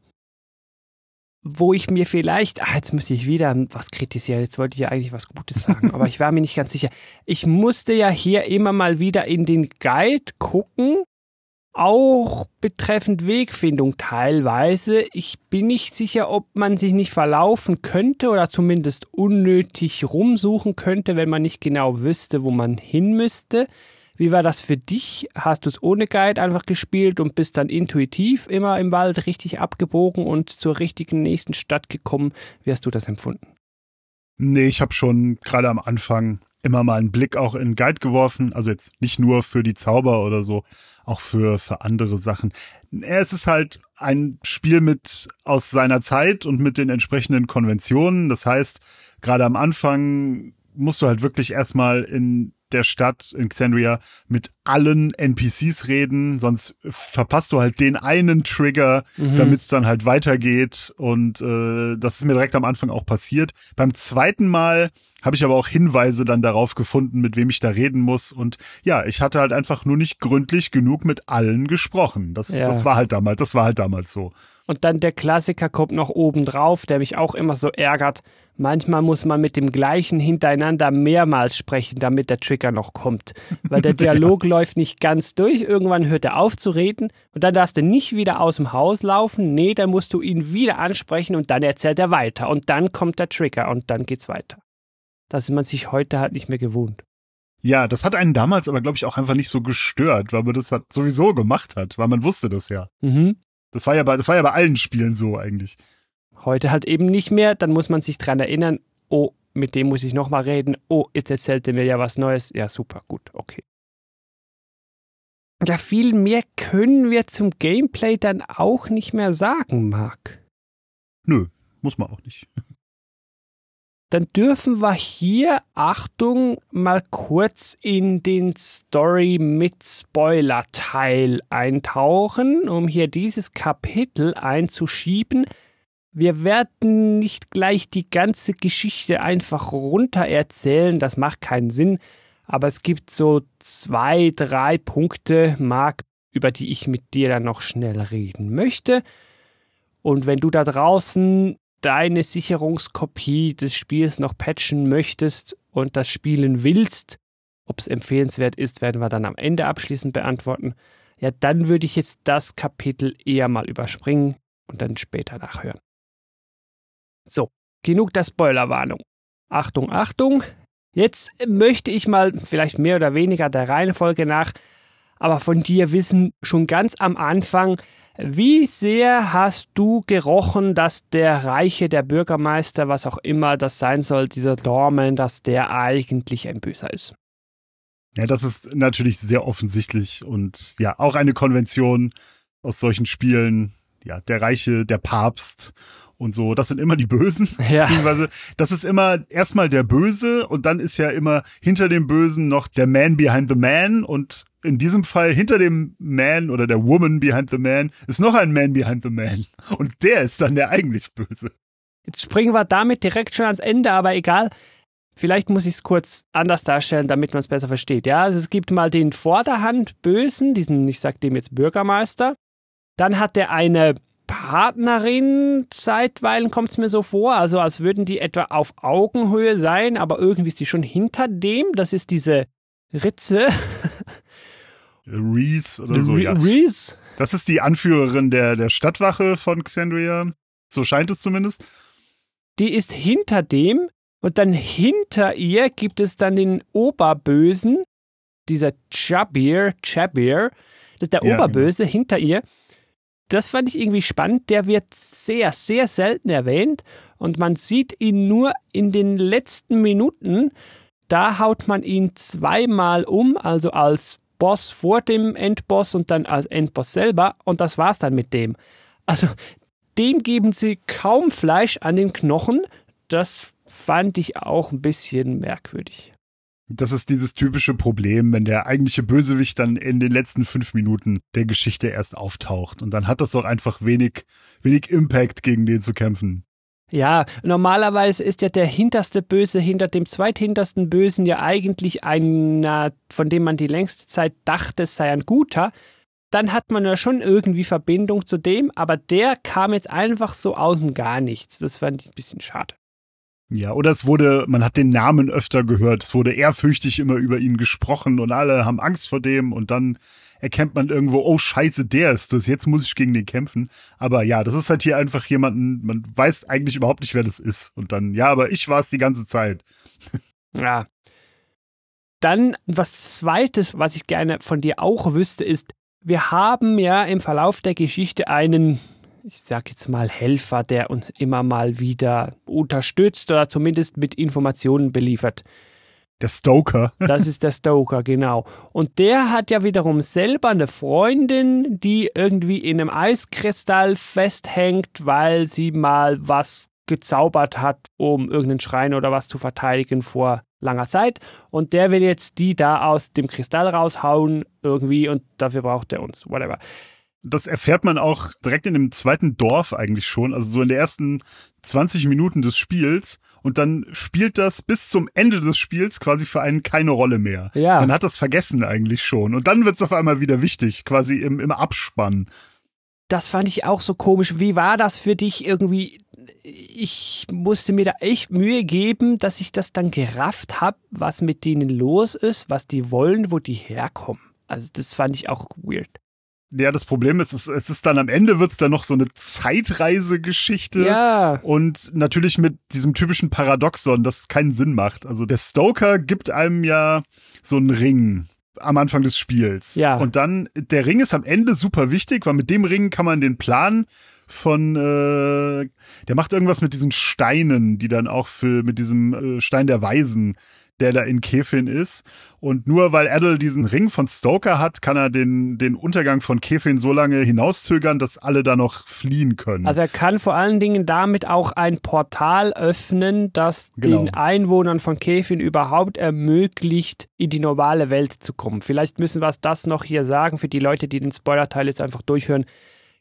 [SPEAKER 2] wo ich mir vielleicht, ach, jetzt muss ich wieder was kritisieren, jetzt wollte ich ja eigentlich was Gutes sagen, aber ich war mir nicht ganz sicher. Ich musste ja hier immer mal wieder in den Guide gucken, auch betreffend Wegfindung teilweise. Ich bin nicht sicher, ob man sich nicht verlaufen könnte oder zumindest unnötig rumsuchen könnte, wenn man nicht genau wüsste, wo man hin müsste. Wie war das für dich? Hast du es ohne Guide einfach gespielt und bist dann intuitiv immer im Wald richtig abgebogen und zur richtigen nächsten Stadt gekommen? Wie hast du das empfunden?
[SPEAKER 3] Nee, ich habe schon gerade am Anfang immer mal einen Blick auch in Guide geworfen. Also jetzt nicht nur für die Zauber oder so, auch für, für andere Sachen. Es ist halt ein Spiel mit aus seiner Zeit und mit den entsprechenden Konventionen. Das heißt, gerade am Anfang musst du halt wirklich erstmal in der Stadt in Xandria mit allen NPCs reden, sonst verpasst du halt den einen Trigger, mhm. damit es dann halt weitergeht. Und äh, das ist mir direkt am Anfang auch passiert. Beim zweiten Mal habe ich aber auch Hinweise dann darauf gefunden, mit wem ich da reden muss. Und ja, ich hatte halt einfach nur nicht gründlich genug mit allen gesprochen. Das, ja. das war halt damals, das war halt damals so.
[SPEAKER 2] Und dann der Klassiker kommt noch oben drauf, der mich auch immer so ärgert. Manchmal muss man mit dem gleichen hintereinander mehrmals sprechen, damit der Trigger noch kommt. Weil der Dialog. Läuft nicht ganz durch. Irgendwann hört er auf zu reden und dann darfst du nicht wieder aus dem Haus laufen. Nee, dann musst du ihn wieder ansprechen und dann erzählt er weiter. Und dann kommt der Trigger und dann geht's weiter. Das ist man sich heute halt nicht mehr gewohnt.
[SPEAKER 3] Ja, das hat einen damals aber, glaube ich, auch einfach nicht so gestört, weil man das halt sowieso gemacht hat, weil man wusste das ja. Mhm. Das war ja bei, das war ja bei allen Spielen so eigentlich.
[SPEAKER 2] Heute halt eben nicht mehr, dann muss man sich dran erinnern, oh, mit dem muss ich nochmal reden, oh, jetzt erzählt er mir ja was Neues. Ja, super, gut, okay. Ja, viel mehr können wir zum Gameplay dann auch nicht mehr sagen, Marc.
[SPEAKER 3] Nö, muss man auch nicht.
[SPEAKER 2] Dann dürfen wir hier, Achtung, mal kurz in den Story mit Spoiler-Teil eintauchen, um hier dieses Kapitel einzuschieben. Wir werden nicht gleich die ganze Geschichte einfach runter erzählen, das macht keinen Sinn, aber es gibt so zwei, drei Punkte, Marc, über die ich mit dir dann noch schnell reden möchte. Und wenn du da draußen deine Sicherungskopie des Spiels noch patchen möchtest und das spielen willst, ob es empfehlenswert ist, werden wir dann am Ende abschließend beantworten. Ja, dann würde ich jetzt das Kapitel eher mal überspringen und dann später nachhören. So, genug der Spoilerwarnung. Achtung, Achtung. Jetzt möchte ich mal vielleicht mehr oder weniger der Reihenfolge nach, aber von dir wissen schon ganz am Anfang, wie sehr hast du gerochen, dass der Reiche, der Bürgermeister, was auch immer das sein soll, dieser Dorman, dass der eigentlich ein Böser ist?
[SPEAKER 3] Ja, das ist natürlich sehr offensichtlich und ja, auch eine Konvention aus solchen Spielen. ja, der Reiche, der Papst und so, das sind immer die Bösen.
[SPEAKER 2] Ja.
[SPEAKER 3] Beziehungsweise, das ist immer erstmal der Böse und dann ist ja immer hinter dem Bösen noch der Man behind the Man und in diesem Fall hinter dem Man oder der Woman behind the Man ist noch ein Man behind the Man. Und der ist dann der eigentlich Böse.
[SPEAKER 2] Jetzt springen wir damit direkt schon ans Ende, aber egal. Vielleicht muss ich es kurz anders darstellen, damit man es besser versteht. Ja, also es gibt mal den Vorderhand Bösen, diesen, ich sag dem jetzt Bürgermeister. Dann hat er eine Partnerin, zeitweilen kommt es mir so vor, also als würden die etwa auf Augenhöhe sein, aber irgendwie ist die schon hinter dem. Das ist diese Ritze.
[SPEAKER 3] Reese oder so, ja.
[SPEAKER 2] Reese.
[SPEAKER 3] Das ist die Anführerin der, der Stadtwache von Xandria. So scheint es zumindest.
[SPEAKER 2] Die ist hinter dem und dann hinter ihr gibt es dann den Oberbösen, dieser Chabir, Chabir, das ist der
[SPEAKER 3] Ja,
[SPEAKER 2] Oberböse hinter ihr. Das fand ich irgendwie spannend. Der wird sehr, sehr selten erwähnt und man sieht ihn nur in den letzten Minuten. Da haut man ihn zweimal um, also als Boss vor dem Endboss und dann als Endboss selber und das war's dann mit dem. Also dem geben sie kaum Fleisch an den Knochen. Das fand ich auch ein bisschen merkwürdig.
[SPEAKER 3] Das ist dieses typische Problem, wenn der eigentliche Bösewicht dann in den letzten fünf Minuten der Geschichte erst auftaucht. Und dann hat das doch einfach wenig, wenig Impact, gegen den zu kämpfen.
[SPEAKER 2] Ja, normalerweise ist ja der hinterste Böse hinter dem zweithintersten Bösen ja eigentlich einer, von dem man die längste Zeit dachte, es sei ein guter. Dann hat man ja schon irgendwie Verbindung zu dem, aber der kam jetzt einfach so außen gar nichts. Das fand ich ein bisschen schade.
[SPEAKER 3] Ja, oder es wurde, man hat den Namen öfter gehört, es wurde ehrfürchtig immer über ihn gesprochen und alle haben Angst vor dem und dann erkennt man irgendwo, oh scheiße, der ist das, jetzt muss ich gegen den kämpfen. Aber ja, das ist halt hier einfach jemanden, man weiß eigentlich überhaupt nicht, wer das ist. Und dann, ja, aber ich war es die ganze Zeit.
[SPEAKER 2] Ja. Dann was zweites, was ich gerne von dir auch wüsste, ist, wir haben ja im Verlauf der Geschichte einen, ich sag jetzt mal, Helfer, der uns immer mal wieder unterstützt oder zumindest mit Informationen beliefert.
[SPEAKER 3] Der Stoker.
[SPEAKER 2] Das ist der Stoker, genau. Und der hat ja wiederum selber eine Freundin, die irgendwie in einem Eiskristall festhängt, weil sie mal was gezaubert hat, um irgendeinen Schrein oder was zu verteidigen vor langer Zeit. Und der will jetzt die da aus dem Kristall raushauen irgendwie und dafür braucht er uns. Whatever.
[SPEAKER 3] Das erfährt man auch direkt in dem zweiten Dorf eigentlich schon, also so in den ersten 20 Minuten des Spiels. Und dann spielt das bis zum Ende des Spiels quasi für einen keine Rolle mehr.
[SPEAKER 2] Ja.
[SPEAKER 3] Man hat das vergessen eigentlich schon. Und dann wird es auf einmal wieder wichtig, quasi im, im Abspann.
[SPEAKER 2] Das fand ich auch so komisch. Wie war das für dich irgendwie? Ich musste mir da echt Mühe geben, dass ich das dann gerafft habe, was mit denen los ist, was die wollen, wo die herkommen. Also das fand ich auch weird.
[SPEAKER 3] Ja, das Problem ist, es, es ist dann am Ende wird's dann noch so eine Zeitreisegeschichte.
[SPEAKER 2] Ja.
[SPEAKER 3] Und natürlich mit diesem typischen Paradoxon, das keinen Sinn macht. Also der Stoker gibt einem ja so einen Ring am Anfang des Spiels.
[SPEAKER 2] Ja.
[SPEAKER 3] Und dann, der Ring ist am Ende super wichtig, weil mit dem Ring kann man den Plan von, äh, der macht irgendwas mit diesen Steinen, die dann auch für, mit diesem äh, Stein der Weisen, der da in Kefin ist. Und nur weil Adel diesen Ring von Stoker hat, kann er den, den Untergang von Kefin so lange hinauszögern, dass alle da noch fliehen können.
[SPEAKER 2] Also er kann vor allen Dingen damit auch ein Portal öffnen, das
[SPEAKER 3] Genau.
[SPEAKER 2] den Einwohnern von Kefin überhaupt ermöglicht, in die normale Welt zu kommen. Vielleicht müssen wir das noch hier sagen für die Leute, die den Spoiler-Teil jetzt einfach durchhören.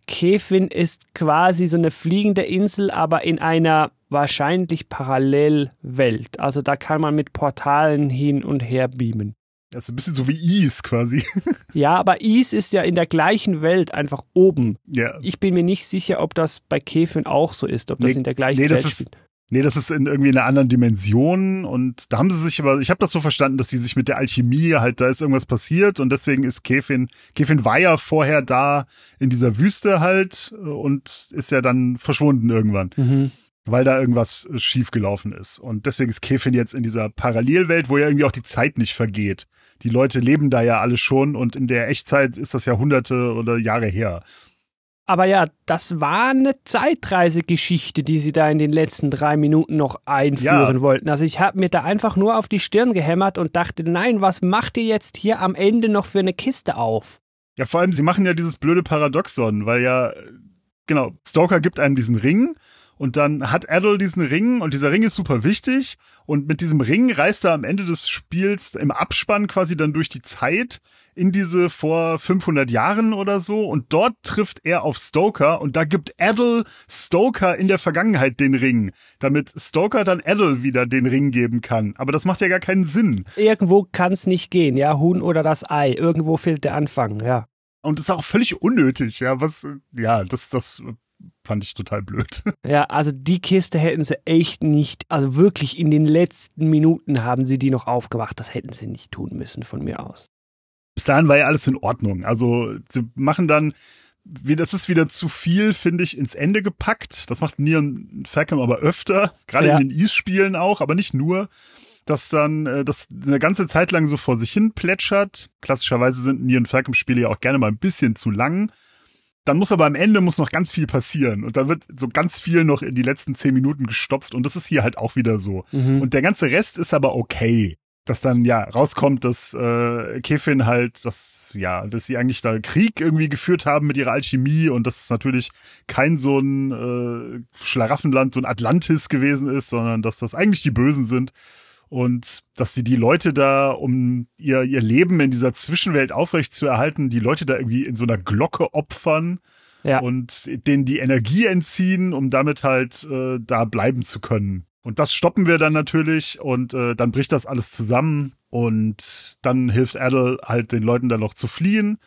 [SPEAKER 2] Kefin ist quasi so eine fliegende Insel, aber in einer wahrscheinlich Parallelwelt. Also da kann man mit Portalen hin und her beamen.
[SPEAKER 3] Das ist ein bisschen so wie Is quasi.
[SPEAKER 2] Ja, aber Is ist ja in der gleichen Welt einfach oben.
[SPEAKER 3] ja.
[SPEAKER 2] Ich bin mir nicht sicher, ob das bei Kefin auch so ist, ob das
[SPEAKER 3] Nee,
[SPEAKER 2] in der gleichen
[SPEAKER 3] nee, das
[SPEAKER 2] Welt
[SPEAKER 3] ist-
[SPEAKER 2] spielt.
[SPEAKER 3] Nee, das ist in irgendwie in einer anderen Dimension und da haben sie sich aber, ich habe das so verstanden, dass sie sich mit der Alchemie halt, da ist irgendwas passiert und deswegen ist Kefin, Kefin war ja vorher da in dieser Wüste halt und ist ja dann verschwunden irgendwann,
[SPEAKER 2] Mhm.
[SPEAKER 3] Weil da irgendwas äh, schiefgelaufen ist. Und deswegen ist Kefin jetzt in dieser Parallelwelt, wo ja irgendwie auch die Zeit nicht vergeht. Die Leute leben da ja alle schon und in der Echtzeit ist das Jahrhunderte oder Jahre her.
[SPEAKER 2] Aber ja, das war eine Zeitreisegeschichte, die sie da in den letzten drei Minuten noch einführen
[SPEAKER 3] Ja.
[SPEAKER 2] wollten. Also ich habe mir da einfach nur auf die Stirn gehämmert und dachte, nein, was macht ihr jetzt hier am Ende noch für eine Kiste auf?
[SPEAKER 3] Ja, vor allem, sie machen ja dieses blöde Paradoxon, weil ja, genau, Stoker gibt einem diesen Ring und dann hat Adol diesen Ring und dieser Ring ist super wichtig. Und mit diesem Ring reist er am Ende des Spiels im Abspann quasi dann durch die Zeit in diese vor 500 Jahren oder so. Und dort trifft er auf Stoker und da gibt Adol Stoker in der Vergangenheit den Ring, damit Stoker dann Adol wieder den Ring geben kann. Aber das macht ja gar keinen Sinn.
[SPEAKER 2] Irgendwo kann es nicht gehen, ja, Huhn oder das Ei. Irgendwo fehlt der Anfang, ja.
[SPEAKER 3] Und das ist auch völlig unnötig, ja, was, ja, das, das fand ich total blöd.
[SPEAKER 2] Ja, also die Kiste hätten sie echt nicht, also wirklich in den letzten Minuten haben sie die noch aufgemacht. Das hätten sie nicht tun müssen von mir aus.
[SPEAKER 3] Bis dahin war ja alles in Ordnung. Also sie machen dann, das ist wieder zu viel, finde ich, ins Ende gepackt. Das macht Nian Fackham aber öfter, gerade ja. in den Ease-Spielen auch, aber nicht nur dass dann äh, das eine ganze Zeit lang so vor sich hin plätschert. Klassischerweise sind Nian Falcom Spiele ja auch gerne mal ein bisschen zu lang. Dann muss aber am Ende muss noch ganz viel passieren und dann wird so ganz viel noch in die letzten zehn Minuten gestopft und das ist hier halt auch wieder so. Mhm. Und der ganze Rest ist aber okay. Dass dann ja rauskommt, dass äh, Kefin halt, dass ja, dass sie eigentlich da Krieg irgendwie geführt haben mit ihrer Alchemie und dass es natürlich kein so ein äh, Schlaraffenland, so ein Atlantis gewesen ist, sondern dass das eigentlich die Bösen sind und dass sie die Leute da, um ihr, ihr Leben in dieser Zwischenwelt aufrecht zu erhalten, die Leute da irgendwie in so einer Glocke opfern ja. und denen die Energie entziehen, um damit halt äh, da bleiben zu können. Und das stoppen wir dann natürlich und äh, dann bricht das alles zusammen und dann hilft Adel halt den Leuten da noch zu fliehen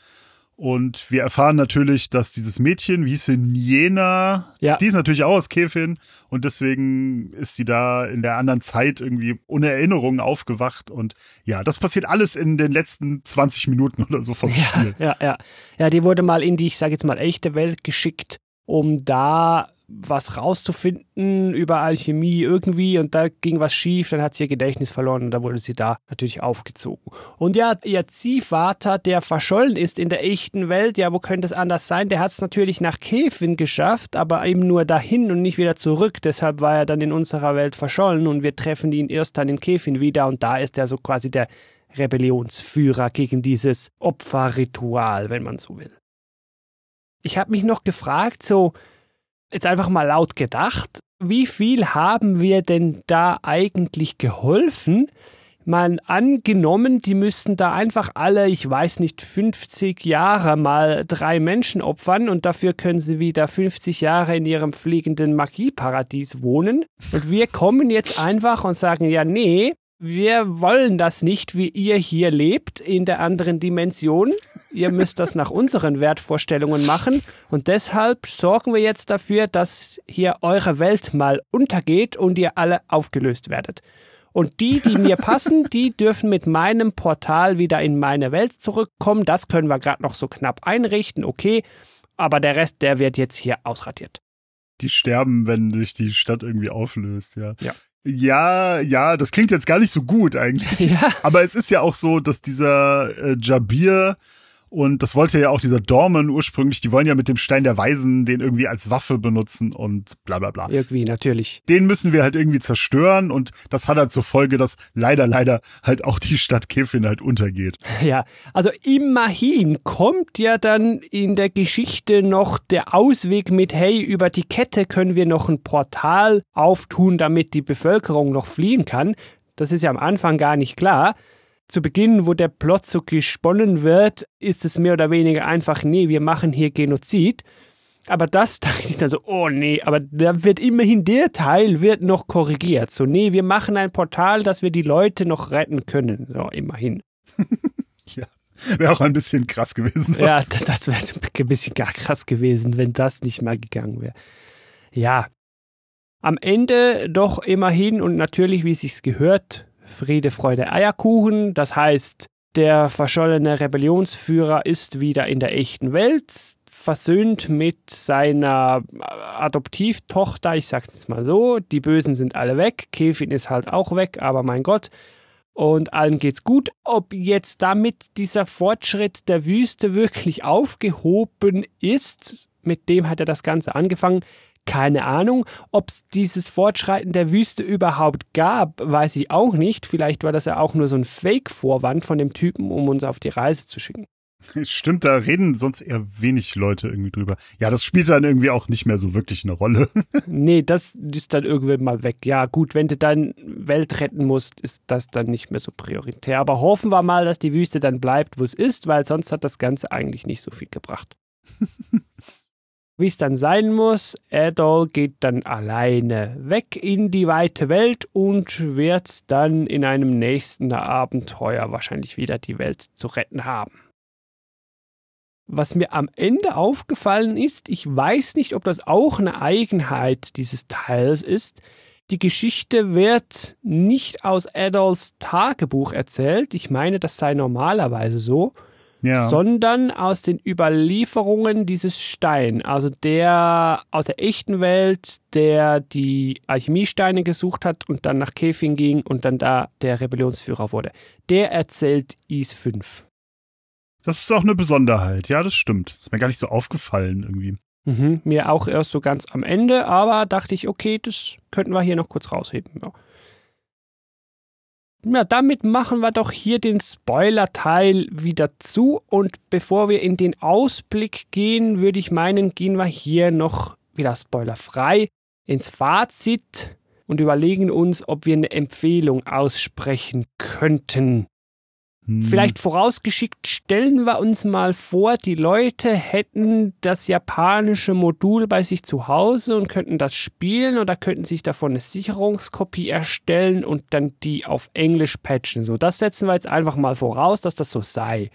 [SPEAKER 3] und wir erfahren natürlich, dass dieses Mädchen, wie hieß sie, Niena, ja. die ist natürlich auch aus Kefin und deswegen ist sie da in der anderen Zeit irgendwie ohne Erinnerungen aufgewacht und ja, das passiert alles in den letzten 20 Minuten oder so vom
[SPEAKER 2] ja,
[SPEAKER 3] Spiel.
[SPEAKER 2] Ja, ja. Ja, die wurde mal in die, ich sage jetzt mal, echte Welt geschickt, um da was rauszufinden über Alchemie irgendwie und da ging was schief, dann hat sie ihr Gedächtnis verloren und da wurde sie da natürlich aufgezogen. Und ja, ihr Ziehvater, der verschollen ist in der echten Welt, ja, wo könnte es anders sein? Der hat es natürlich nach Kefin geschafft, aber eben nur dahin und nicht wieder zurück. Deshalb war er dann in unserer Welt verschollen und wir treffen ihn erst dann in Kefin wieder und da ist er so quasi der Rebellionsführer gegen dieses Opferritual, wenn man so will. Ich habe mich noch gefragt, so, jetzt einfach mal laut gedacht, wie viel haben wir denn da eigentlich geholfen? Mal angenommen, die müssten da einfach alle, ich weiß nicht, 50 Jahre mal drei Menschen opfern und dafür können sie wieder 50 Jahre in ihrem fliegenden Magieparadies wohnen. Und wir kommen jetzt einfach und sagen, ja, nee, wir wollen das nicht, wie ihr hier lebt in der anderen Dimension. Ihr müsst das nach unseren Wertvorstellungen machen und deshalb sorgen wir jetzt dafür, dass hier eure Welt mal untergeht und ihr alle aufgelöst werdet. Und die, die mir passen, die dürfen mit meinem Portal wieder in meine Welt zurückkommen. Das können wir gerade noch so knapp einrichten, okay. Aber der Rest, der wird jetzt hier ausradiert.
[SPEAKER 3] Die sterben, wenn sich die Stadt irgendwie auflöst, ja.
[SPEAKER 2] Ja.
[SPEAKER 3] Ja, ja, das klingt jetzt gar nicht so gut eigentlich. Ja. Aber es ist ja auch so, dass dieser äh, Jabir und das wollte ja auch dieser Dorman ursprünglich, die wollen ja mit dem Stein der Weisen den irgendwie als Waffe benutzen und bla bla bla.
[SPEAKER 2] Irgendwie, natürlich.
[SPEAKER 3] Den müssen wir halt irgendwie zerstören und das hat halt zur Folge, dass leider, leider halt auch die Stadt Kefin halt untergeht.
[SPEAKER 2] Ja, also immerhin kommt ja dann in der Geschichte noch der Ausweg mit, hey, über die Kette können wir noch ein Portal auftun, damit die Bevölkerung noch fliehen kann. Das ist ja am Anfang gar nicht klar zu Beginn, wo der Plot so gesponnen wird, ist es mehr oder weniger einfach, nee, wir machen hier Genozid. Aber das dachte ich dann so, oh nee, aber da wird immerhin der Teil wird noch korrigiert. So, nee, wir machen ein Portal, dass wir die Leute noch retten können. So, immerhin.
[SPEAKER 3] ja. Wäre auch ein bisschen krass gewesen. Sonst.
[SPEAKER 2] Ja, das, das wäre ein bisschen gar krass gewesen, wenn das nicht mal gegangen wäre. Ja. Am Ende doch immerhin und natürlich, wie es sich gehört, Friede, Freude, Eierkuchen. Das heißt, der verschollene Rebellionsführer ist wieder in der echten Welt, versöhnt mit seiner Adoptivtochter, ich sag's jetzt mal so. Die Bösen sind alle weg, Kevin ist halt auch weg, aber mein Gott. Und allen geht's gut. Ob jetzt damit dieser Fortschritt der Wüste wirklich aufgehoben ist, mit dem hat er das Ganze angefangen, keine Ahnung, ob es dieses Fortschreiten der Wüste überhaupt gab, weiß ich auch nicht. Vielleicht war das ja auch nur so ein Fake-Vorwand von dem Typen, um uns auf die Reise zu schicken.
[SPEAKER 3] Stimmt, da reden sonst eher wenig Leute irgendwie drüber. Ja, das spielt dann irgendwie auch nicht mehr so wirklich eine Rolle.
[SPEAKER 2] nee, das ist dann irgendwann mal weg. Ja, gut, wenn du dann Welt retten musst, ist das dann nicht mehr so prioritär. Aber hoffen wir mal, dass die Wüste dann bleibt, wo es ist, weil sonst hat das Ganze eigentlich nicht so viel gebracht. Wie es dann sein muss, Adol geht dann alleine weg in die weite Welt und wird dann in einem nächsten Abenteuer wahrscheinlich wieder die Welt zu retten haben. Was mir am Ende aufgefallen ist, ich weiß nicht, ob das auch eine Eigenheit dieses Teils ist, die Geschichte wird nicht aus Adolfs Tagebuch erzählt, ich meine, das sei normalerweise so, ja. sondern aus den Überlieferungen dieses Stein, also der aus der echten Welt, der die Alchemiesteine gesucht hat und dann nach Käfing ging und dann da der Rebellionsführer wurde. Der erzählt Is 5.
[SPEAKER 3] Das ist auch eine Besonderheit. Ja, das stimmt. Das ist mir gar nicht so aufgefallen irgendwie.
[SPEAKER 2] Mhm, mir auch erst so ganz am Ende, aber dachte ich, okay, das könnten wir hier noch kurz rausheben. Ja. Ja, damit machen wir doch hier den Spoiler-Teil wieder zu. Und bevor wir in den Ausblick gehen, würde ich meinen, gehen wir hier noch wieder spoilerfrei ins Fazit und überlegen uns, ob wir eine Empfehlung aussprechen könnten. Hm. Vielleicht vorausgeschickt stellen wir uns mal vor, die Leute hätten das japanische Modul bei sich zu Hause und könnten das spielen oder könnten sich davon eine Sicherungskopie erstellen und dann die auf Englisch patchen. So, das setzen wir jetzt einfach mal voraus, dass das so sei.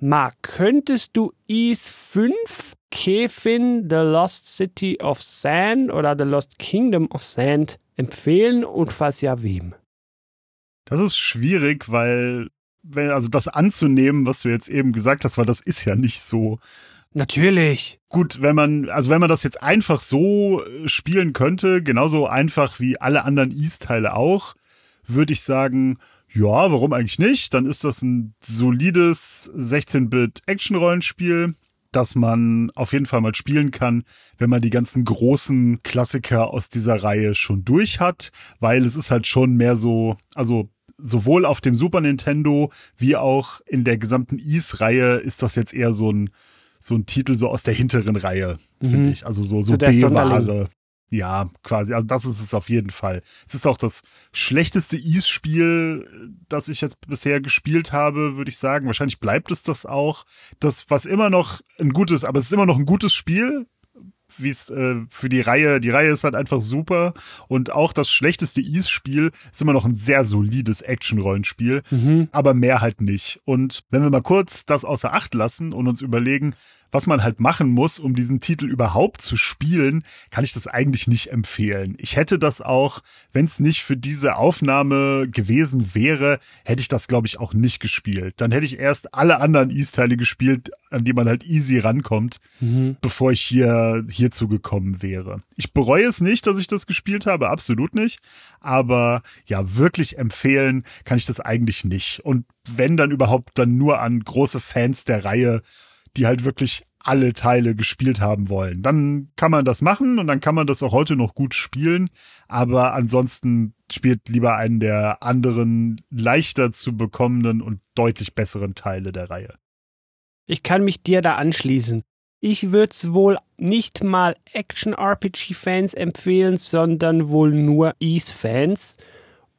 [SPEAKER 2] Mark, könntest du Ease 5 Kefin The Lost City of Sand oder The Lost Kingdom of Sand empfehlen und falls ja, wem?
[SPEAKER 3] Das ist schwierig, weil wenn, also das anzunehmen, was du jetzt eben gesagt hast, weil das ist ja nicht so.
[SPEAKER 2] Natürlich.
[SPEAKER 3] Gut, wenn man, also wenn man das jetzt einfach so äh, spielen könnte, genauso einfach wie alle anderen East-Teile auch, würde ich sagen, ja, warum eigentlich nicht? Dann ist das ein solides 16-Bit-Action-Rollenspiel, das man auf jeden Fall mal spielen kann, wenn man die ganzen großen Klassiker aus dieser Reihe schon durch hat, weil es ist halt schon mehr so, also sowohl auf dem Super Nintendo wie auch in der gesamten Ease-Reihe ist das jetzt eher so ein, so ein Titel so aus der hinteren Reihe, mhm. finde ich. Also so, so, so B-Ware. Ja, quasi. Also das ist es auf jeden Fall. Es ist auch das schlechteste Ease-Spiel, das ich jetzt bisher gespielt habe, würde ich sagen. Wahrscheinlich bleibt es das auch. Das, was immer noch ein gutes, aber es ist immer noch ein gutes Spiel wie es äh, für die Reihe, die Reihe ist halt einfach super und auch das schlechteste Ease-Spiel ist immer noch ein sehr solides Action-Rollenspiel, mhm. aber mehr halt nicht. Und wenn wir mal kurz das außer Acht lassen und uns überlegen, was man halt machen muss, um diesen Titel überhaupt zu spielen, kann ich das eigentlich nicht empfehlen. Ich hätte das auch, wenn es nicht für diese Aufnahme gewesen wäre, hätte ich das, glaube ich, auch nicht gespielt. Dann hätte ich erst alle anderen East-Teile gespielt, an die man halt easy rankommt, mhm. bevor ich hier hierzu gekommen wäre. Ich bereue es nicht, dass ich das gespielt habe, absolut nicht. Aber ja, wirklich empfehlen kann ich das eigentlich nicht. Und wenn dann überhaupt, dann nur an große Fans der Reihe die halt wirklich alle Teile gespielt haben wollen. Dann kann man das machen und dann kann man das auch heute noch gut spielen. Aber ansonsten spielt lieber einen der anderen leichter zu bekommenden und deutlich besseren Teile der Reihe.
[SPEAKER 2] Ich kann mich dir da anschließen. Ich würde es wohl nicht mal Action-RPG-Fans empfehlen, sondern wohl nur Ease-Fans.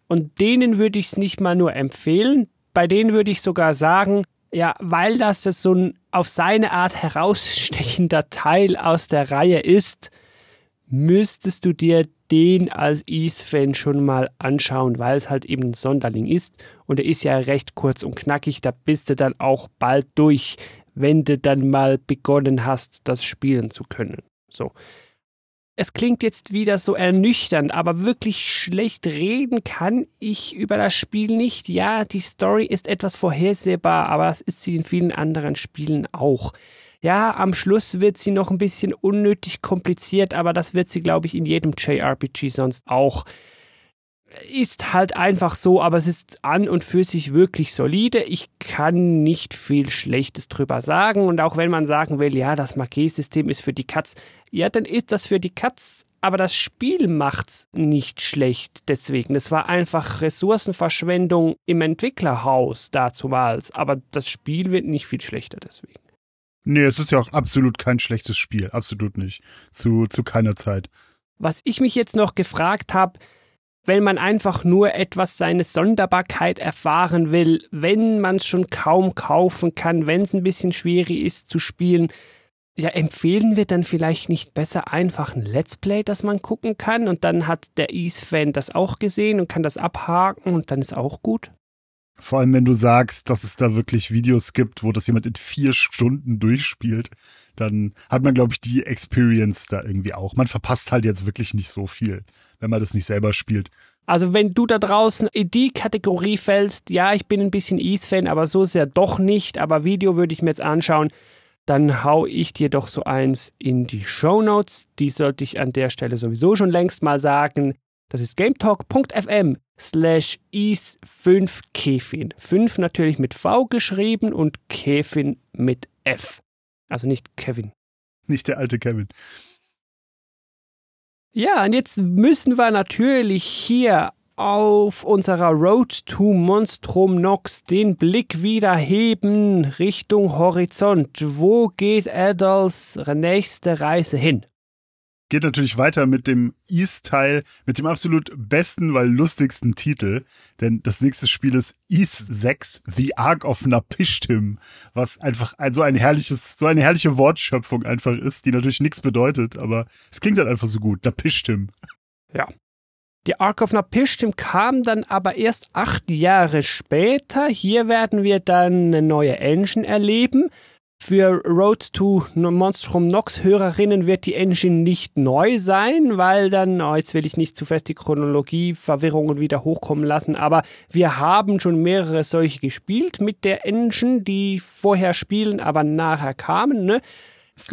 [SPEAKER 2] Und denen würde ich es nicht mal nur empfehlen. Bei denen würde ich sogar sagen, ja, weil das so ein auf seine Art herausstechender Teil aus der Reihe ist, müsstest du dir den als Ease-Fan schon mal anschauen, weil es halt eben ein Sonderling ist. Und er ist ja recht kurz und knackig, da bist du dann auch bald durch, wenn du dann mal begonnen hast, das spielen zu können. So es klingt jetzt wieder so ernüchternd, aber wirklich schlecht reden kann ich über das Spiel nicht. Ja, die Story ist etwas vorhersehbar, aber das ist sie in vielen anderen Spielen auch. Ja, am Schluss wird sie noch ein bisschen unnötig kompliziert, aber das wird sie, glaube ich, in jedem JRPG sonst auch ist halt einfach so, aber es ist an und für sich wirklich solide. Ich kann nicht viel Schlechtes drüber sagen. Und auch wenn man sagen will, ja, das Magiesystem ist für die Katz, ja, dann ist das für die Katz, aber das Spiel macht's nicht schlecht deswegen. Es war einfach Ressourcenverschwendung im Entwicklerhaus dazumals, aber das Spiel wird nicht viel schlechter deswegen.
[SPEAKER 3] Nee, es ist ja auch absolut kein schlechtes Spiel, absolut nicht. Zu, zu keiner Zeit.
[SPEAKER 2] Was ich mich jetzt noch gefragt habe, wenn man einfach nur etwas seine Sonderbarkeit erfahren will, wenn man es schon kaum kaufen kann, wenn es ein bisschen schwierig ist zu spielen, ja, empfehlen wir dann vielleicht nicht besser einfach ein Let's Play, das man gucken kann und dann hat der Ease-Fan das auch gesehen und kann das abhaken und dann ist auch gut?
[SPEAKER 3] Vor allem, wenn du sagst, dass es da wirklich Videos gibt, wo das jemand in vier Stunden durchspielt, dann hat man, glaube ich, die Experience da irgendwie auch. Man verpasst halt jetzt wirklich nicht so viel, wenn man das nicht selber spielt.
[SPEAKER 2] Also wenn du da draußen in die Kategorie fällst, ja, ich bin ein bisschen Ease-Fan, aber so sehr doch nicht, aber Video würde ich mir jetzt anschauen, dann hau ich dir doch so eins in die Show Notes. Die sollte ich an der Stelle sowieso schon längst mal sagen. Das ist gametalk.fm slash is5kefin. 5 natürlich mit V geschrieben und Kefin mit F. Also nicht Kevin.
[SPEAKER 3] Nicht der alte Kevin.
[SPEAKER 2] Ja, und jetzt müssen wir natürlich hier auf unserer Road to Monstrum Nox den Blick wieder heben Richtung Horizont. Wo geht Adolfs nächste Reise hin?
[SPEAKER 3] Geht natürlich weiter mit dem East-Teil, mit dem absolut besten, weil lustigsten Titel. Denn das nächste Spiel ist East 6, The Ark of Napishtim, was einfach ein, so ein herrliches, so eine herrliche Wortschöpfung einfach ist, die natürlich nichts bedeutet, aber es klingt halt einfach so gut. Napishtim.
[SPEAKER 2] Ja, die Ark of Napishtim kam dann aber erst acht Jahre später. Hier werden wir dann eine neue Engine erleben. Für Road to Monstrum Nox Hörerinnen wird die Engine nicht neu sein, weil dann, oh, jetzt will ich nicht zu fest die Chronologie Verwirrungen wieder hochkommen lassen, aber wir haben schon mehrere solche gespielt mit der Engine, die vorher spielen, aber nachher kamen, ne?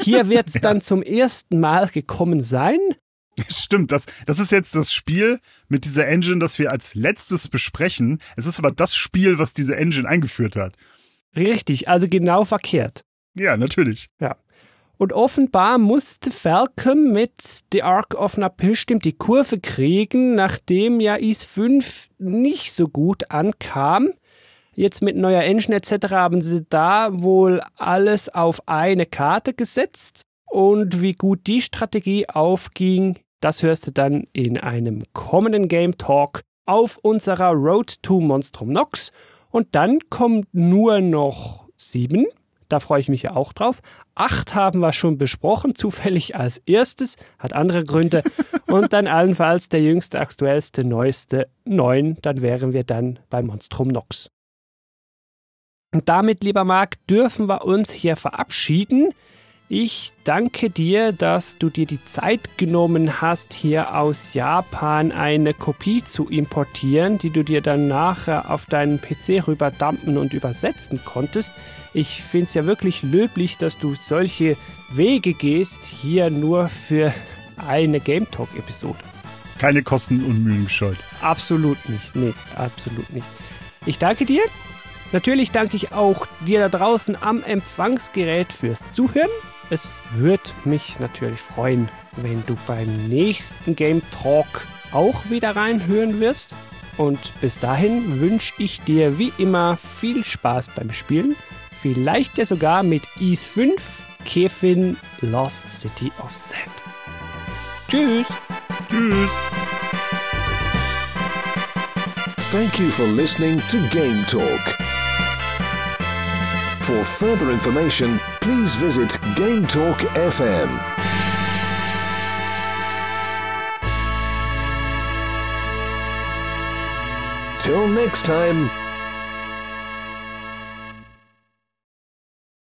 [SPEAKER 2] Hier wird es ja. dann zum ersten Mal gekommen sein.
[SPEAKER 3] Stimmt, das, das ist jetzt das Spiel mit dieser Engine, das wir als letztes besprechen. Es ist aber das Spiel, was diese Engine eingeführt hat.
[SPEAKER 2] Richtig, also genau verkehrt.
[SPEAKER 3] Ja, natürlich.
[SPEAKER 2] Ja. Und offenbar musste Falcon mit The Ark of Napishtim die Kurve kriegen, nachdem ja Is 5 nicht so gut ankam. Jetzt mit neuer Engine etc. haben sie da wohl alles auf eine Karte gesetzt und wie gut die Strategie aufging, das hörst du dann in einem kommenden Game Talk auf unserer Road to Monstrum Nox. Und dann kommt nur noch sieben. Da freue ich mich ja auch drauf. Acht haben wir schon besprochen, zufällig als erstes, hat andere Gründe. Und dann allenfalls der jüngste, aktuellste, neueste, neun. Dann wären wir dann bei Monstrum Nox. Und damit, lieber Marc, dürfen wir uns hier verabschieden. Ich danke dir, dass du dir die Zeit genommen hast, hier aus Japan eine Kopie zu importieren, die du dir dann nachher auf deinen PC rüberdampen und übersetzen konntest. Ich finde es ja wirklich löblich, dass du solche Wege gehst, hier nur für eine Game Talk-Episode.
[SPEAKER 3] Keine Kosten und Mühen gescheut.
[SPEAKER 2] Absolut nicht, nee, absolut nicht. Ich danke dir. Natürlich danke ich auch dir da draußen am Empfangsgerät fürs Zuhören. Es würde mich natürlich freuen, wenn du beim nächsten Game Talk auch wieder reinhören wirst. Und bis dahin wünsche ich dir wie immer viel Spaß beim Spielen. Vielleicht ja sogar mit Ease 5, Kevin Lost City of Sand. Tschüss.
[SPEAKER 3] Tschüss.
[SPEAKER 1] Thank you for listening to Game Talk. For further information, please visit GameTalk FM. Till next time.